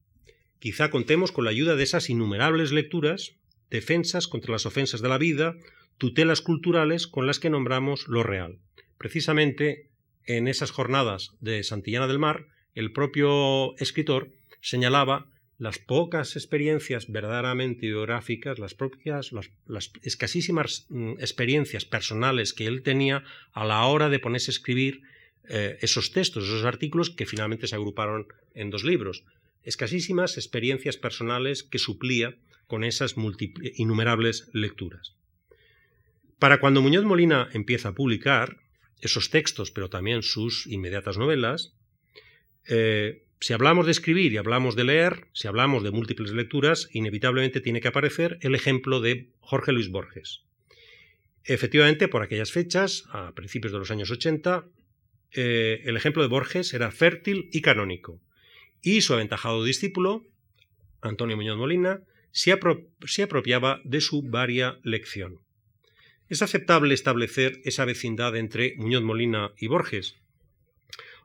Quizá contemos con la ayuda de esas innumerables lecturas defensas contra las ofensas de la vida, tutelas culturales con las que nombramos lo real. Precisamente en esas jornadas de Santillana del Mar, el propio escritor señalaba las pocas experiencias verdaderamente biográficas, las propias, las, escasísimas mm, experiencias personales que él tenía a la hora de ponerse a escribir eh, esos textos, esos artículos que finalmente se agruparon en dos libros. Escasísimas experiencias personales que suplía con esas innumerables lecturas. Para cuando Muñoz Molina empieza a publicar esos textos, pero también sus inmediatas novelas, eh, si hablamos de escribir y hablamos de leer, si hablamos de múltiples lecturas, inevitablemente tiene que aparecer el ejemplo de Jorge Luis Borges. Efectivamente, por aquellas fechas, a principios de los años 80, eh, el ejemplo de Borges era fértil y canónico, y su aventajado discípulo, Antonio Muñoz Molina, se, apropiaba de su varia lección. Es aceptable establecer esa vecindad entre Muñoz Molina y Borges,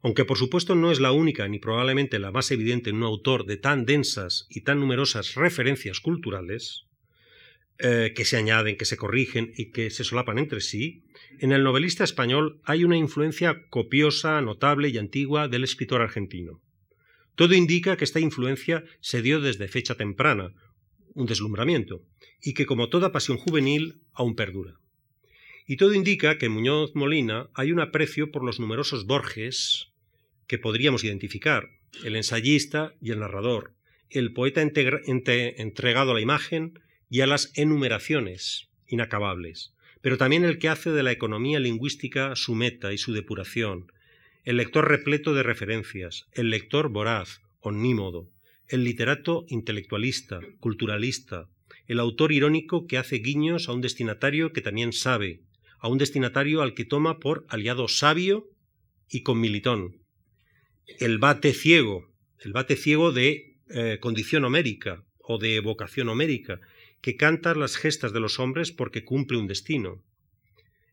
aunque por supuesto no es la única ni probablemente la más evidente en un autor de tan densas y tan numerosas referencias culturales, eh, que se añaden, que se corrigen y que se solapan entre sí, en el novelista español hay una influencia copiosa, notable y antigua del escritor argentino. Todo indica que esta influencia se dio desde fecha temprana, un deslumbramiento, y que como toda pasión juvenil aún perdura. Y todo indica que en Muñoz Molina hay un aprecio por los numerosos Borges que podríamos identificar, el ensayista y el narrador, el poeta entregado a la imagen y a las enumeraciones inacabables, pero también el que hace de la economía lingüística su meta y su depuración, el lector repleto de referencias, el lector voraz, omnímodo, el literato intelectualista, culturalista, el autor irónico que hace guiños a un destinatario que también sabe, a un destinatario al que toma por aliado sabio y con militón, el bate ciego, el bate ciego de eh, condición homérica o de vocación homérica, que canta las gestas de los hombres porque cumple un destino.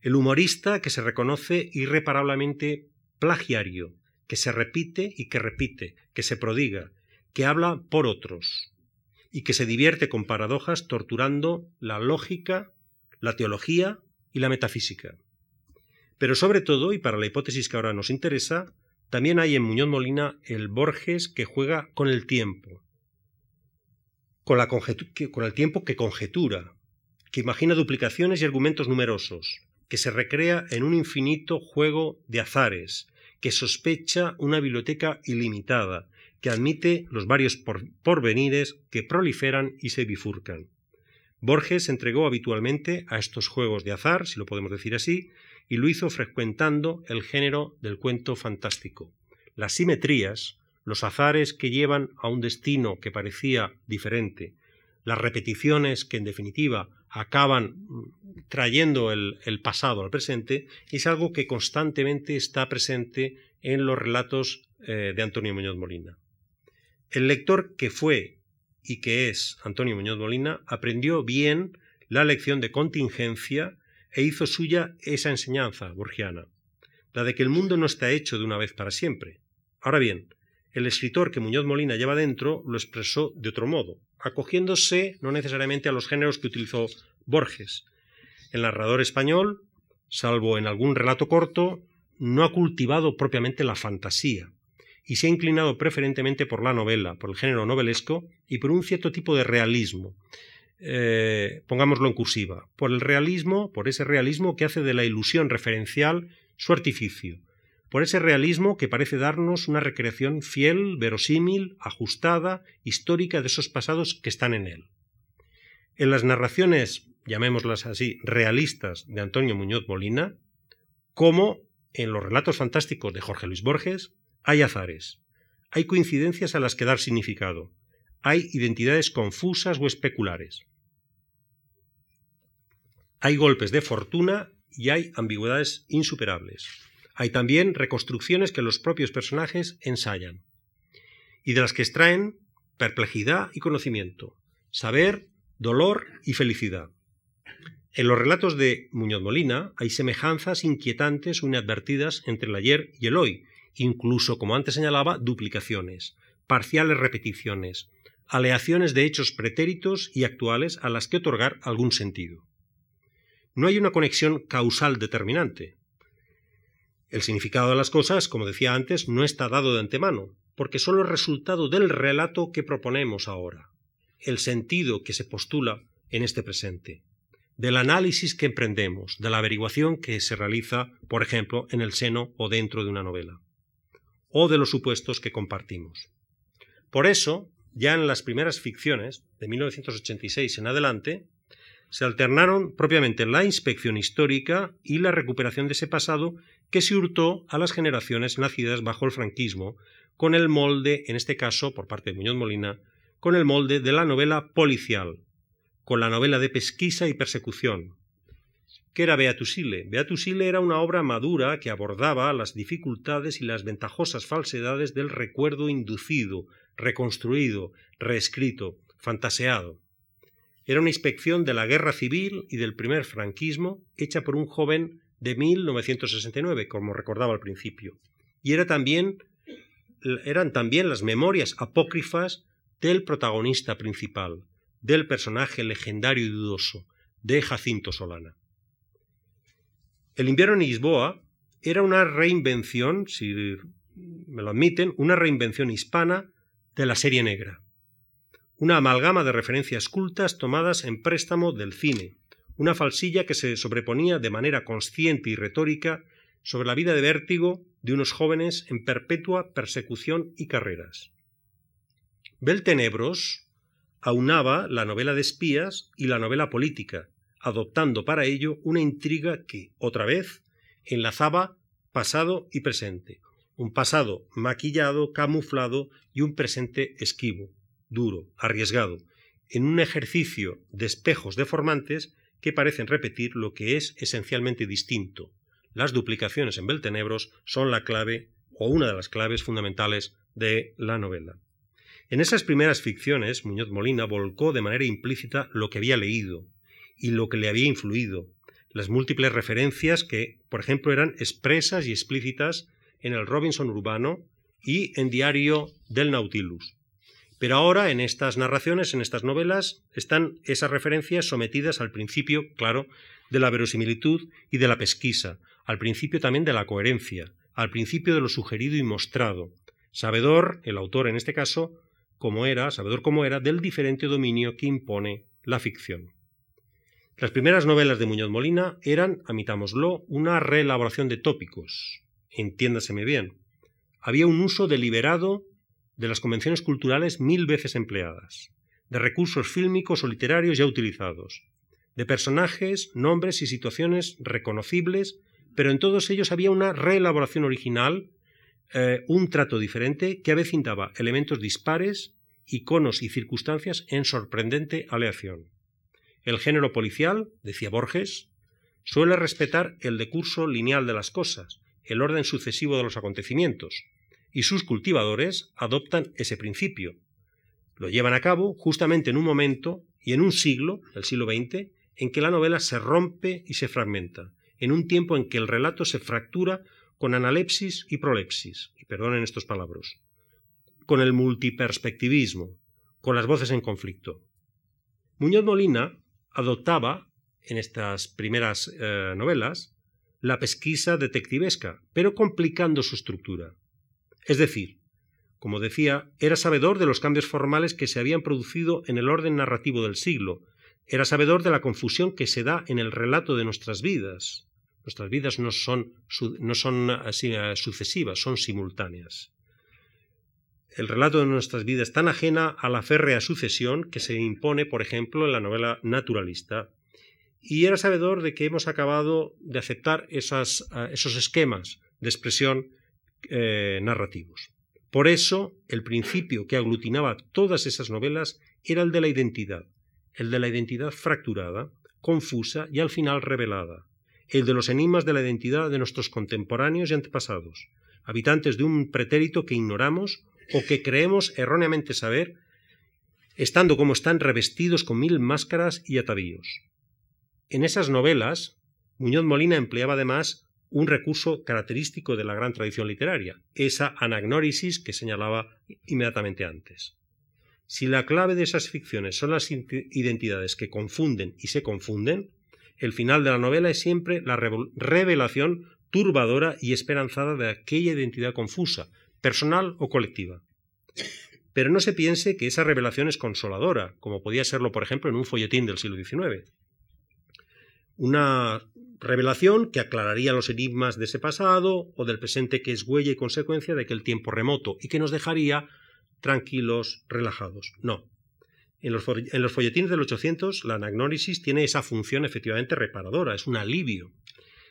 El humorista que se reconoce irreparablemente plagiario, que se repite y que repite, que se prodiga, que habla por otros y que se divierte con paradojas torturando la lógica, la teología y la metafísica. Pero sobre todo, y para la hipótesis que ahora nos interesa, también hay en Muñoz Molina el Borges que juega con el tiempo, con, la con el tiempo que conjetura, que imagina duplicaciones y argumentos numerosos, que se recrea en un infinito juego de azares, que sospecha una biblioteca ilimitada, que admite los varios porvenires que proliferan y se bifurcan. Borges se entregó habitualmente a estos juegos de azar, si lo podemos decir así, y lo hizo frecuentando el género del cuento fantástico. Las simetrías, los azares que llevan a un destino que parecía diferente, las repeticiones que en definitiva acaban mm, trayendo el, pasado al presente, es algo que constantemente está presente en los relatos eh, de Antonio Muñoz Molina. El lector que fue y que es Antonio Muñoz Molina aprendió bien la lección de contingencia e hizo suya esa enseñanza borgiana, la de que el mundo no está hecho de una vez para siempre. Ahora bien, el escritor que Muñoz Molina lleva dentro lo expresó de otro modo, acogiéndose no necesariamente a los géneros que utilizó Borges. El narrador español, salvo en algún relato corto, no ha cultivado propiamente la fantasía y se ha inclinado preferentemente por la novela, por el género novelesco y por un cierto tipo de realismo. Eh, pongámoslo en cursiva, por el realismo, por ese realismo que hace de la ilusión referencial su artificio, por ese realismo que parece darnos una recreación fiel, verosímil, ajustada, histórica de esos pasados que están en él. En las narraciones, llamémoslas así, realistas de Antonio Muñoz Molina, como en los relatos fantásticos de Jorge Luis Borges, hay azares, hay coincidencias a las que dar significado, hay identidades confusas o especulares. Hay golpes de fortuna y hay ambigüedades insuperables. Hay también reconstrucciones que los propios personajes ensayan y de las que extraen perplejidad y conocimiento, saber, dolor y felicidad. En los relatos de Muñoz Molina hay semejanzas inquietantes o inadvertidas entre el ayer y el hoy, incluso, como antes señalaba, duplicaciones, parciales repeticiones, aleaciones de hechos pretéritos y actuales a las que otorgar algún sentido. No hay una conexión causal determinante, el significado de las cosas, como decía antes, no está dado de antemano, porque solo es resultado del relato que proponemos ahora, el sentido que se postula en este presente, del análisis que emprendemos, de la averiguación que se realiza, por ejemplo, en el seno o dentro de una novela, o de los supuestos que compartimos. Por eso, ya en las primeras ficciones, de 1986 en adelante, se alternaron propiamente la inspección histórica y la recuperación de ese pasado que se hurtó a las generaciones nacidas bajo el franquismo, con el molde, en este caso por parte de Muñoz Molina, con el molde de la novela policial, con la novela de pesquisa y persecución. ¿Qué era Beatusile? Beatusile era una obra madura que abordaba las dificultades y las ventajosas falsedades del recuerdo inducido, reconstruido, reescrito, fantaseado. Era una inspección de la guerra civil y del primer franquismo hecha por un joven de 1969, como recordaba al principio. Y era también, eran también las memorias apócrifas del protagonista principal, del personaje legendario y dudoso de Jacinto Solana. El invierno en Lisboa era una reinvención, si me lo admiten, una reinvención hispana de la serie negra. Una amalgama de referencias cultas tomadas en préstamo del cine, una falsilla que se sobreponía de manera consciente y retórica sobre la vida de vértigo de unos jóvenes en perpetua persecución y carreras. Beltenebros aunaba la novela de espías y la novela política, adoptando para ello una intriga que, otra vez, enlazaba pasado y presente, un pasado maquillado, camuflado y un presente esquivo, duro, arriesgado, en un ejercicio de espejos deformantes que parecen repetir lo que es esencialmente distinto. Las duplicaciones en Beltenebros son la clave o una de las claves fundamentales de la novela. En esas primeras ficciones, Muñoz Molina volcó de manera implícita lo que había leído y lo que le había influido, las múltiples referencias que, por ejemplo, eran expresas y explícitas en el Robinson urbano y en Diario del Nautilus. Pero ahora en estas narraciones, en estas novelas, están esas referencias sometidas al principio, claro, de la verosimilitud y de la pesquisa, al principio también de la coherencia, al principio de lo sugerido y mostrado, sabedor, el autor en este caso, como era, sabedor como era, del diferente dominio que impone la ficción. Las primeras novelas de Muñoz Molina eran, admitámoslo, una reelaboración de tópicos. Entiéndaseme bien. Había un uso deliberado de las convenciones culturales mil veces empleadas, de recursos fílmicos o literarios ya utilizados, de personajes, nombres y situaciones reconocibles, pero en todos ellos había una reelaboración original, eh, un trato diferente que avecindaba elementos dispares, iconos y circunstancias en sorprendente aleación. El género policial, decía Borges, suele respetar el decurso lineal de las cosas, el orden sucesivo de los acontecimientos, y sus cultivadores adoptan ese principio. Lo llevan a cabo justamente en un momento y en un siglo, el siglo XX, en que la novela se rompe y se fragmenta, en un tiempo en que el relato se fractura con analepsis y prolepsis, y perdonen estos palabras, con el multiperspectivismo, con las voces en conflicto. Muñoz Molina adoptaba, en estas primeras eh, novelas, la pesquisa detectivesca, pero complicando su estructura. Es decir, como decía, era sabedor de los cambios formales que se habían producido en el orden narrativo del siglo, era sabedor de la confusión que se da en el relato de nuestras vidas. Nuestras vidas no son, no son así, eh, sucesivas, son simultáneas. El relato de nuestras vidas es tan ajena a la férrea sucesión que se impone, por ejemplo, en la novela naturalista. Y era sabedor de que hemos acabado de aceptar eh, esos esquemas de expresión eh, narrativos. Por eso, el principio que aglutinaba todas esas novelas era el de la identidad, el de la identidad fracturada, confusa y al final revelada, el de los enigmas de la identidad de nuestros contemporáneos y antepasados, habitantes de un pretérito que ignoramos o que creemos erróneamente saber, estando como están revestidos con mil máscaras y atavíos. En esas novelas, Muñoz Molina empleaba además un recurso característico de la gran tradición literaria, esa anagnórisis que señalaba inmediatamente antes. Si la clave de esas ficciones son las identidades que confunden y se confunden, el final de la novela es siempre la revelación turbadora y esperanzada de aquella identidad confusa, personal o colectiva. Pero no se piense que esa revelación es consoladora, como podía serlo, por ejemplo, en un folletín del siglo XIX. Una revelación que aclararía los enigmas de ese pasado o del presente que es huella y consecuencia de aquel tiempo remoto y que nos dejaría tranquilos, relajados. No. En los, folletines del 800 la anagnórisis tiene esa función efectivamente reparadora, es un alivio.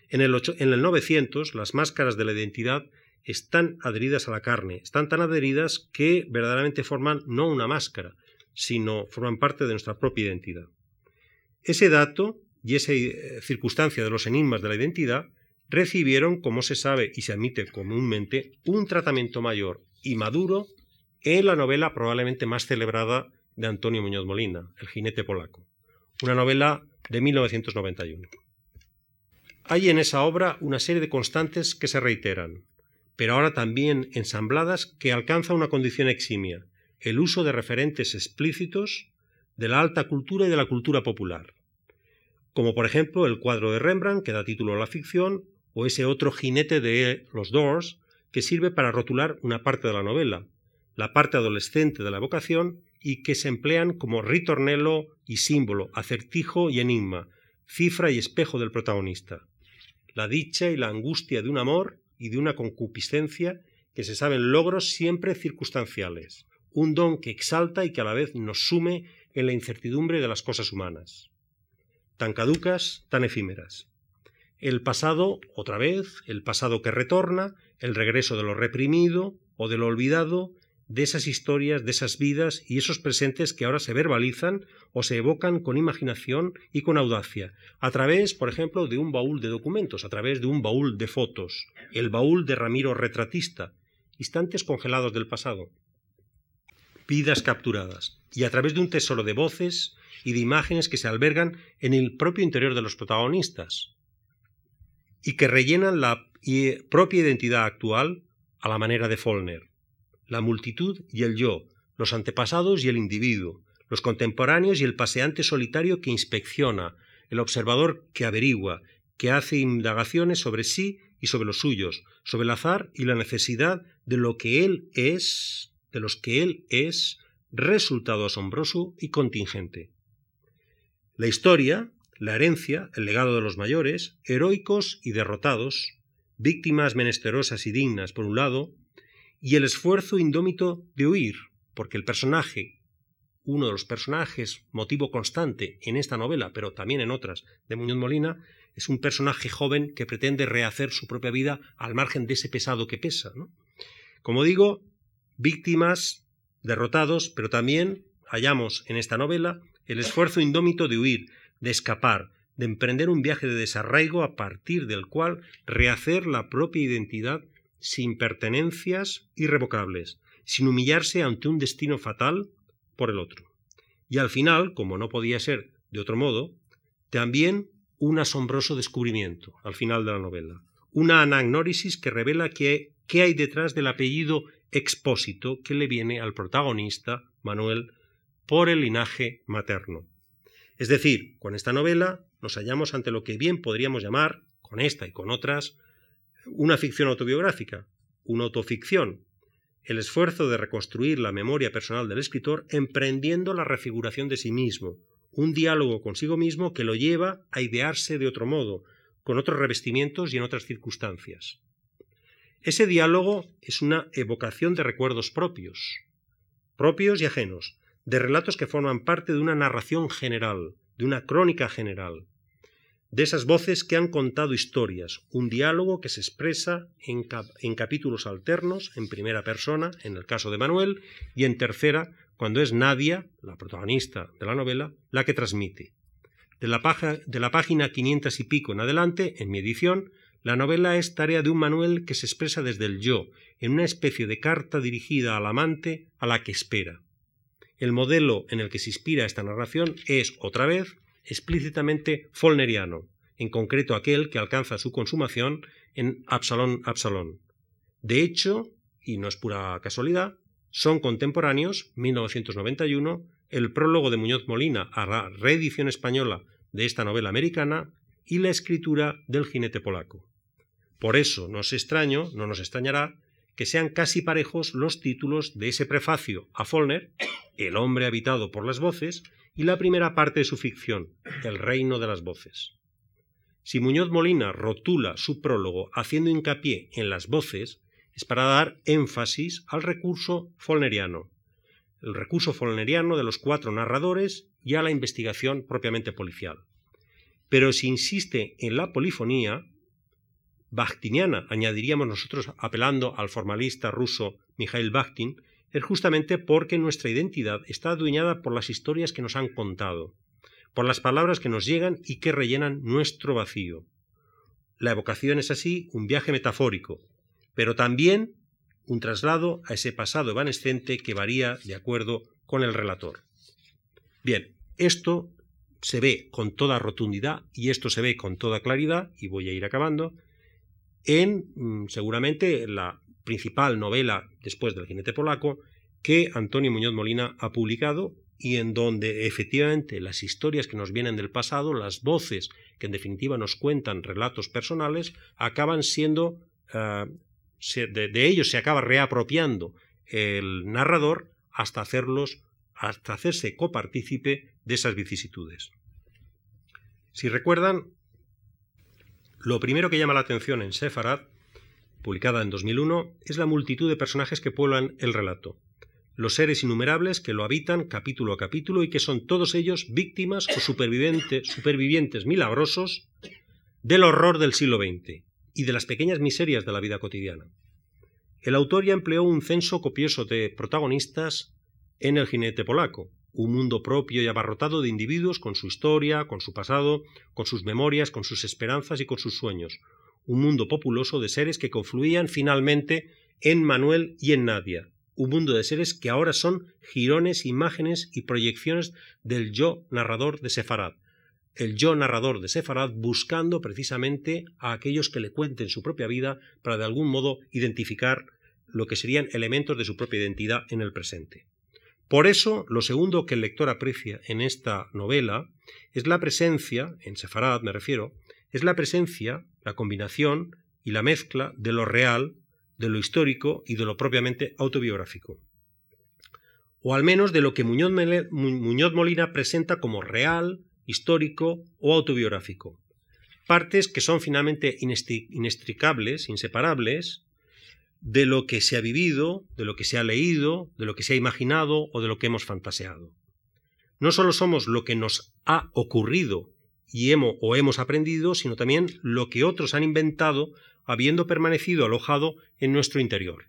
En el, en el 900 las máscaras de la identidad están adheridas a la carne, están tan adheridas que verdaderamente forman no una máscara, sino forman parte de nuestra propia identidad. Ese dato y esa eh, circunstancia de los enigmas de la identidad recibieron, como se sabe y se admite comúnmente, un tratamiento mayor y maduro en la novela probablemente más celebrada de Antonio Muñoz Molina, El jinete polaco, una novela de 1991. Hay en esa obra una serie de constantes que se reiteran, pero ahora también ensambladas que alcanza una condición eximia, el uso de referentes explícitos de la alta cultura y de la cultura popular, como por ejemplo el cuadro de Rembrandt que da título a la ficción, o ese otro jinete de los Doors que sirve para rotular una parte de la novela, la parte adolescente de la vocación y que se emplean como ritornelo y símbolo, acertijo y enigma, cifra y espejo del protagonista. La dicha y la angustia de un amor y de una concupiscencia que se saben logros siempre circunstanciales, un don que exalta y que a la vez nos sume en la incertidumbre de las cosas humanas, tan caducas, tan efímeras. El pasado, otra vez, el pasado que retorna, el regreso de lo reprimido o de lo olvidado, de esas historias, de esas vidas y esos presentes que ahora se verbalizan o se evocan con imaginación y con audacia, a través, por ejemplo, de un baúl de documentos, a través de un baúl de fotos, el baúl de Ramiro Retratista, instantes congelados del pasado, vidas capturadas, y a través de un tesoro de voces y de imágenes que se albergan en el propio interior de los protagonistas, y que rellenan la propia identidad actual a la manera de Follner la multitud y el yo, los antepasados y el individuo, los contemporáneos y el paseante solitario que inspecciona, el observador que averigua, que hace indagaciones sobre sí y sobre los suyos, sobre el azar y la necesidad de lo que él es, de los que él es, resultado asombroso y contingente. La historia, la herencia, el legado de los mayores, heroicos y derrotados, víctimas menesterosas y dignas por un lado, y el esfuerzo indómito de huir, porque el personaje, uno de los personajes, motivo constante en esta novela, pero también en otras de Muñoz Molina, es un personaje joven que pretende rehacer su propia vida al margen de ese pesado que pesa. Como digo, víctimas, derrotados, pero también hallamos en esta novela el esfuerzo indómito de huir, de escapar, de emprender un viaje de desarraigo a partir del cual rehacer la propia identidad sin pertenencias irrevocables, sin humillarse ante un destino fatal por el otro. Y al final, como no podía ser de otro modo, también un asombroso descubrimiento al final de la novela, una anagnórisis que revela qué hay detrás del apellido expósito que le viene al protagonista, Manuel, por el linaje materno. Es decir, con esta novela nos hallamos ante lo que bien podríamos llamar, con esta y con otras, una ficción autobiográfica, una autoficción, el esfuerzo de reconstruir la memoria personal del escritor emprendiendo la refiguración de sí mismo, un diálogo consigo mismo que lo lleva a idearse de otro modo, con otros revestimientos y en otras circunstancias. Ese diálogo es una evocación de recuerdos propios, propios y ajenos, de relatos que forman parte de una narración general, de una crónica general, de esas voces que han contado historias, un diálogo que se expresa en, capítulos alternos, en primera persona, en el caso de Manuel, y en tercera, cuando es Nadia, la protagonista de la novela, la que transmite. De la, de la página 500 y pico en adelante, en mi edición, la novela es tarea de un Manuel que se expresa desde el yo, en una especie de carta dirigida al amante a la que espera. El modelo en el que se inspira esta narración es, otra vez, explícitamente Follneriano, en concreto aquel que alcanza su consumación en Absalón Absalón. De hecho, y no es pura casualidad, son contemporáneos, 1991, el prólogo de Muñoz Molina a la reedición española de esta novela americana y la escritura del jinete polaco. Por eso no es extraño, no nos extrañará, que sean casi parejos los títulos de ese prefacio a Follner, El hombre habitado por las voces, y la primera parte de su ficción, El reino de las voces. Si Muñoz Molina rotula su prólogo haciendo hincapié en las voces, es para dar énfasis al recurso folneriano, el recurso folneriano de los cuatro narradores y a la investigación propiamente policial. Pero si insiste en la polifonía, Bakhtiniana, añadiríamos nosotros apelando al formalista ruso Mikhail Bakhtin, es justamente porque nuestra identidad está adueñada por las historias que nos han contado, por las palabras que nos llegan y que rellenan nuestro vacío. La evocación es así un viaje metafórico, pero también un traslado a ese pasado evanescente que varía de acuerdo con el relator. Bien, esto se ve con toda rotundidad y esto se ve con toda claridad, y voy a ir acabando, en mm, seguramente la principal novela después del jinete polaco que Antonio Muñoz Molina ha publicado y en donde efectivamente las historias que nos vienen del pasado, las voces que en definitiva nos cuentan relatos personales, acaban siendo, ah, de, de, ellos se acaba reapropiando el narrador hasta hacerlos, hasta hacerse copartícipe de esas vicisitudes. Si recuerdan, lo primero que llama la atención en Sefarad, publicada en 2001, es la multitud de personajes que pueblan el relato los seres innumerables que lo habitan capítulo a capítulo y que son todos ellos víctimas o supervivientes, supervivientes milagrosos del horror del siglo XX y de las pequeñas miserias de la vida cotidiana. El autor ya empleó un censo copioso de protagonistas en El jinete polaco, un mundo propio y abarrotado de individuos con su historia, con su pasado, con sus memorias, con sus esperanzas y con sus sueños, un mundo populoso de seres que confluían finalmente en Manuel y en Nadia, un mundo de seres que ahora son jirones, imágenes y proyecciones del yo narrador de Sefarad. El yo narrador de Sefarad buscando precisamente a aquellos que le cuenten su propia vida para de algún modo identificar lo que serían elementos de su propia identidad en el presente. Por eso, lo segundo que el lector aprecia en esta novela es la presencia, en Sefarad me refiero, es la presencia, la combinación y la mezcla de lo real de lo histórico y de lo propiamente autobiográfico. O al menos de lo que Muñoz, Molina presenta como real, histórico o autobiográfico. Partes que son finalmente inextricables, inseparables, de lo que se ha vivido, de lo que se ha leído, de lo que se ha imaginado o de lo que hemos fantaseado. No solo somos lo que nos ha ocurrido y hemos, o hemos aprendido, sino también lo que otros han inventado habiendo permanecido alojado en nuestro interior.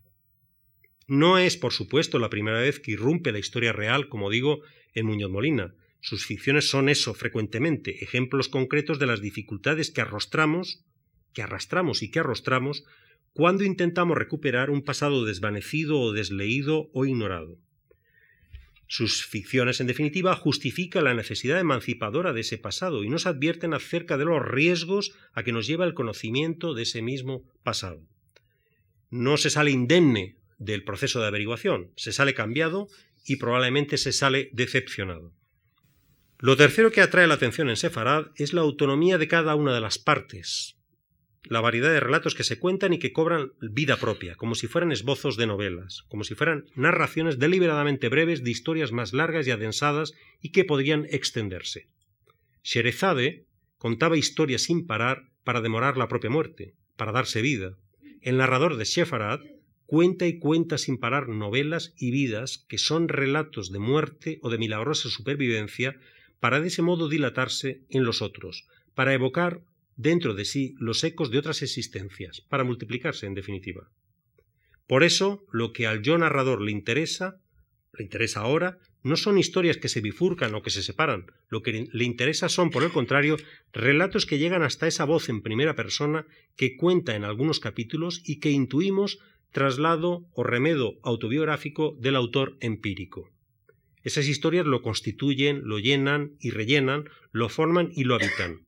No es, por supuesto, la primera vez que irrumpe la historia real, como digo, en Muñoz Molina. Sus ficciones son eso frecuentemente, ejemplos concretos de las dificultades que arrostramos, que arrastramos y que arrostramos cuando intentamos recuperar un pasado desvanecido o desleído o ignorado. Sus ficciones, en definitiva, justifican la necesidad emancipadora de ese pasado y nos advierten acerca de los riesgos a que nos lleva el conocimiento de ese mismo pasado. No se sale indemne del proceso de averiguación, se sale cambiado y probablemente se sale decepcionado. Lo tercero que atrae la atención en Sefarad es la autonomía de cada una de las partes, la variedad de relatos que se cuentan y que cobran vida propia, como si fueran esbozos de novelas, como si fueran narraciones deliberadamente breves de historias más largas y adensadas y que podrían extenderse. Sherezade contaba historias sin parar para demorar la propia muerte, para darse vida. El narrador de Shefarad cuenta y cuenta sin parar novelas y vidas que son relatos de muerte o de milagrosa supervivencia para de ese modo dilatarse en los otros, para evocar dentro de sí los ecos de otras existencias, para multiplicarse en definitiva. Por eso, lo que al yo narrador le interesa, le interesa ahora, no son historias que se bifurcan o que se separan, lo que le interesa son, por el contrario, relatos que llegan hasta esa voz en primera persona que cuenta en algunos capítulos y que intuimos traslado o remedo autobiográfico del autor empírico. Esas historias lo constituyen, lo llenan y rellenan, lo forman y lo habitan.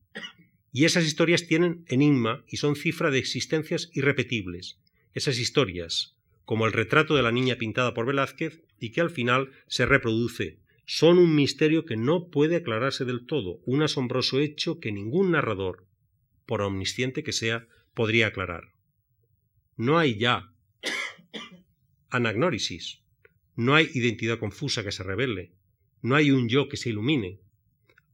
Y esas historias tienen enigma y son cifra de existencias irrepetibles. Esas historias, como el retrato de la niña pintada por Velázquez y que al final se reproduce, son un misterio que no puede aclararse del todo, un asombroso hecho que ningún narrador, por omnisciente que sea, podría aclarar. No hay ya [coughs] anagnórisis, no hay identidad confusa que se revele, no hay un yo que se ilumine,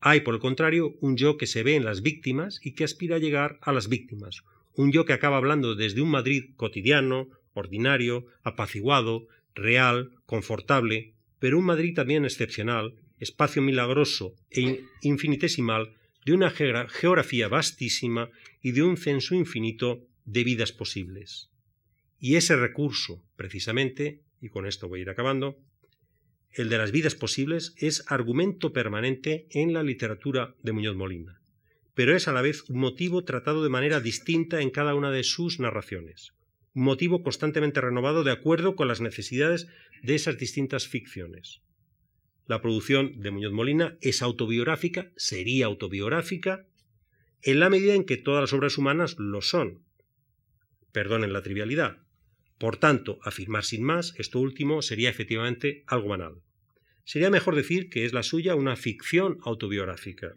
hay, por el contrario, un yo que se ve en las víctimas y que aspira a llegar a las víctimas, un yo que acaba hablando desde un Madrid cotidiano, ordinario, apaciguado, real, confortable, pero un Madrid también excepcional, espacio milagroso e infinitesimal de una geografía vastísima y de un censo infinito de vidas posibles. Y ese recurso, precisamente, y con esto voy a ir acabando, el de las vidas posibles, es argumento permanente en la literatura de Muñoz Molina, pero es a la vez un motivo tratado de manera distinta en cada una de sus narraciones, un motivo constantemente renovado de acuerdo con las necesidades de esas distintas ficciones. La producción de Muñoz Molina es autobiográfica, sería autobiográfica, en la medida en que todas las obras humanas lo son. Perdonen la trivialidad, por tanto, afirmar sin más esto último sería efectivamente algo banal. Sería mejor decir que es la suya una ficción autobiográfica,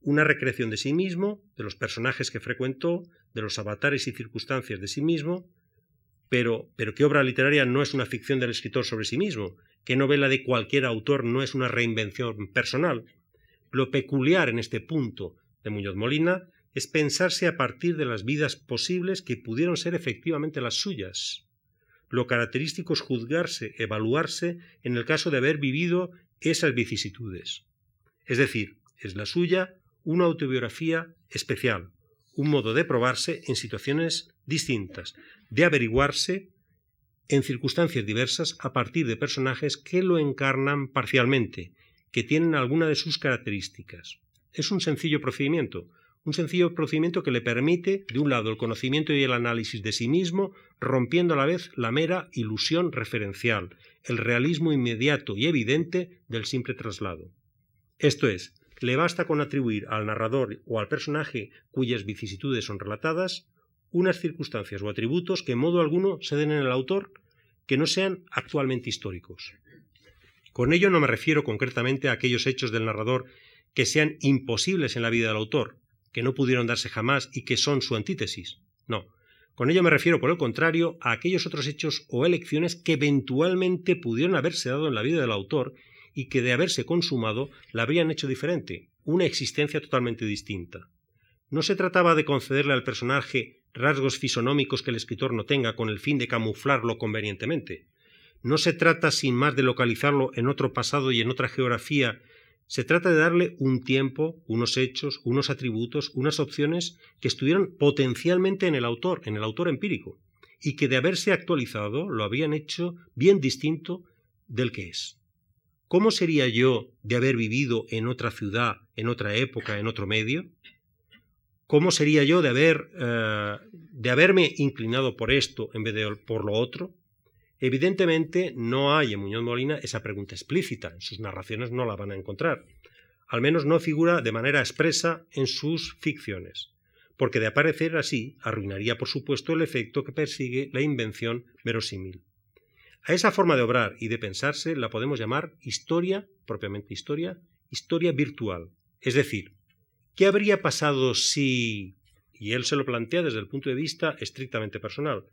una recreación de sí mismo, de los personajes que frecuentó, de los avatares y circunstancias de sí mismo, pero, qué obra literaria no es una ficción del escritor sobre sí mismo, qué novela de cualquier autor no es una reinvención personal. Lo peculiar en este punto de Muñoz Molina es pensarse a partir de las vidas posibles que pudieron ser efectivamente las suyas. Lo característico es juzgarse, evaluarse en el caso de haber vivido esas vicisitudes. Es decir, es la suya una autobiografía especial, un modo de probarse en situaciones distintas, de averiguarse en circunstancias diversas a partir de personajes que lo encarnan parcialmente, que tienen alguna de sus características. Es un sencillo procedimiento, un sencillo procedimiento que le permite, de un lado, el conocimiento y el análisis de sí mismo, rompiendo a la vez la mera ilusión referencial, el realismo inmediato y evidente del simple traslado. Esto es, le basta con atribuir al narrador o al personaje cuyas vicisitudes son relatadas unas circunstancias o atributos que en modo alguno se den en el autor que no sean actualmente históricos. Con ello no me refiero concretamente a aquellos hechos del narrador que sean imposibles en la vida del autor, que no pudieron darse jamás y que son su antítesis. No. Con ello me refiero, por el contrario, a aquellos otros hechos o elecciones que eventualmente pudieron haberse dado en la vida del autor y que de haberse consumado la habrían hecho diferente, una existencia totalmente distinta. No se trataba de concederle al personaje rasgos fisonómicos que el escritor no tenga con el fin de camuflarlo convenientemente. No se trata sin más de localizarlo en otro pasado y en otra geografía se trata de darle un tiempo, unos hechos, unos atributos, unas opciones que estuvieran potencialmente en el autor, en el autor empírico, y que de haberse actualizado lo habían hecho bien distinto del que es. ¿Cómo sería yo de haber vivido en otra ciudad, en otra época, en otro medio? ¿Cómo sería yo de haber eh, de haberme inclinado por esto en vez de por lo otro? Evidentemente no hay en Muñoz Molina esa pregunta explícita, en sus narraciones no la van a encontrar. Al menos no figura de manera expresa en sus ficciones, porque de aparecer así arruinaría por supuesto el efecto que persigue la invención verosímil. A esa forma de obrar y de pensarse la podemos llamar historia, propiamente historia, historia virtual. Es decir, ¿qué habría pasado si... y él se lo plantea desde el punto de vista estrictamente personal,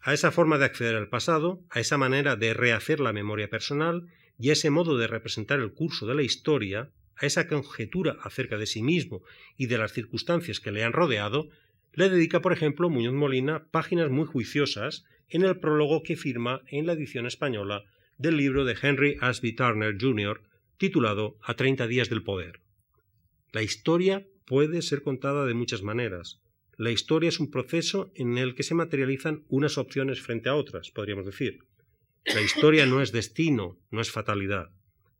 a esa forma de acceder al pasado, a esa manera de rehacer la memoria personal y a ese modo de representar el curso de la historia, a esa conjetura acerca de sí mismo y de las circunstancias que le han rodeado, le dedica, por ejemplo, Muñoz Molina páginas muy juiciosas en el prólogo que firma en la edición española del libro de Henry Asby Turner Jr., titulado A treinta días del poder. La historia puede ser contada de muchas maneras, la historia es un proceso en el que se materializan unas opciones frente a otras, podríamos decir. La historia no es destino, no es fatalidad.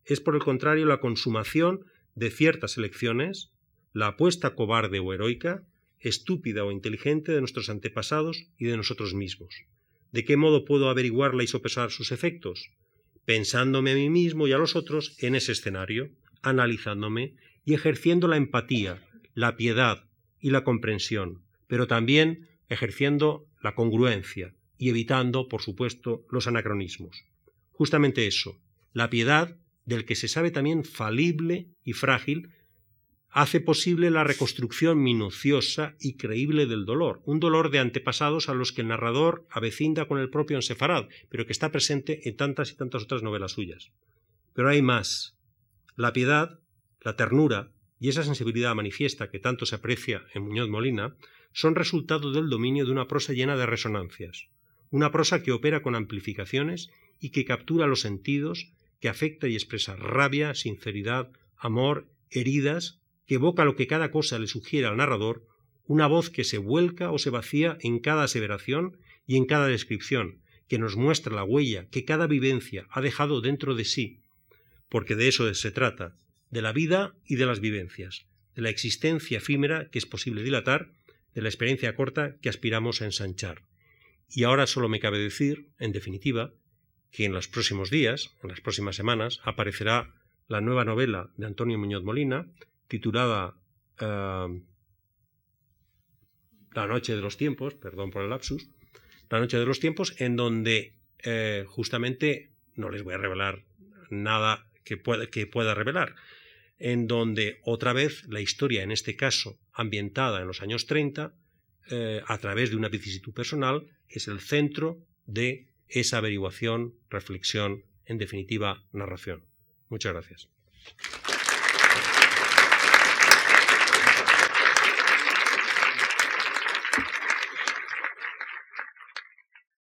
Es por el contrario la consumación de ciertas elecciones, la apuesta cobarde o heroica, estúpida o inteligente de nuestros antepasados y de nosotros mismos. ¿De qué modo puedo averiguarla y sopesar sus efectos? Pensándome a mí mismo y a los otros en ese escenario, analizándome y ejerciendo la empatía, la piedad y la comprensión, pero también ejerciendo la congruencia y evitando, por supuesto, los anacronismos. Justamente eso, la piedad, del que se sabe también falible y frágil, hace posible la reconstrucción minuciosa y creíble del dolor, un dolor de antepasados a los que el narrador avecinda con el propio Ensefarad, pero que está presente en tantas y tantas otras novelas suyas. Pero hay más. La piedad, la ternura y esa sensibilidad manifiesta que tanto se aprecia en Muñoz Molina son resultado del dominio de una prosa llena de resonancias, una prosa que opera con amplificaciones y que captura los sentidos, que afecta y expresa rabia, sinceridad, amor, heridas, que evoca lo que cada cosa le sugiere al narrador, una voz que se vuelca o se vacía en cada aseveración y en cada descripción, que nos muestra la huella que cada vivencia ha dejado dentro de sí, porque de eso se trata, de la vida y de las vivencias, de la existencia efímera que es posible dilatar de la experiencia corta que aspiramos a ensanchar. Y ahora solo me cabe decir, en definitiva, que en los próximos días, en las próximas semanas, aparecerá la nueva novela de Antonio Muñoz Molina, titulada eh, La noche de los tiempos, perdón por el lapsus, La noche de los tiempos, en donde eh, justamente no les voy a revelar nada que pueda, que pueda revelar, en donde otra vez la historia, en este caso ambientada en los años 30, eh, a través de una vicisitud personal, es el centro de esa averiguación, reflexión, en definitiva, narración. Muchas gracias.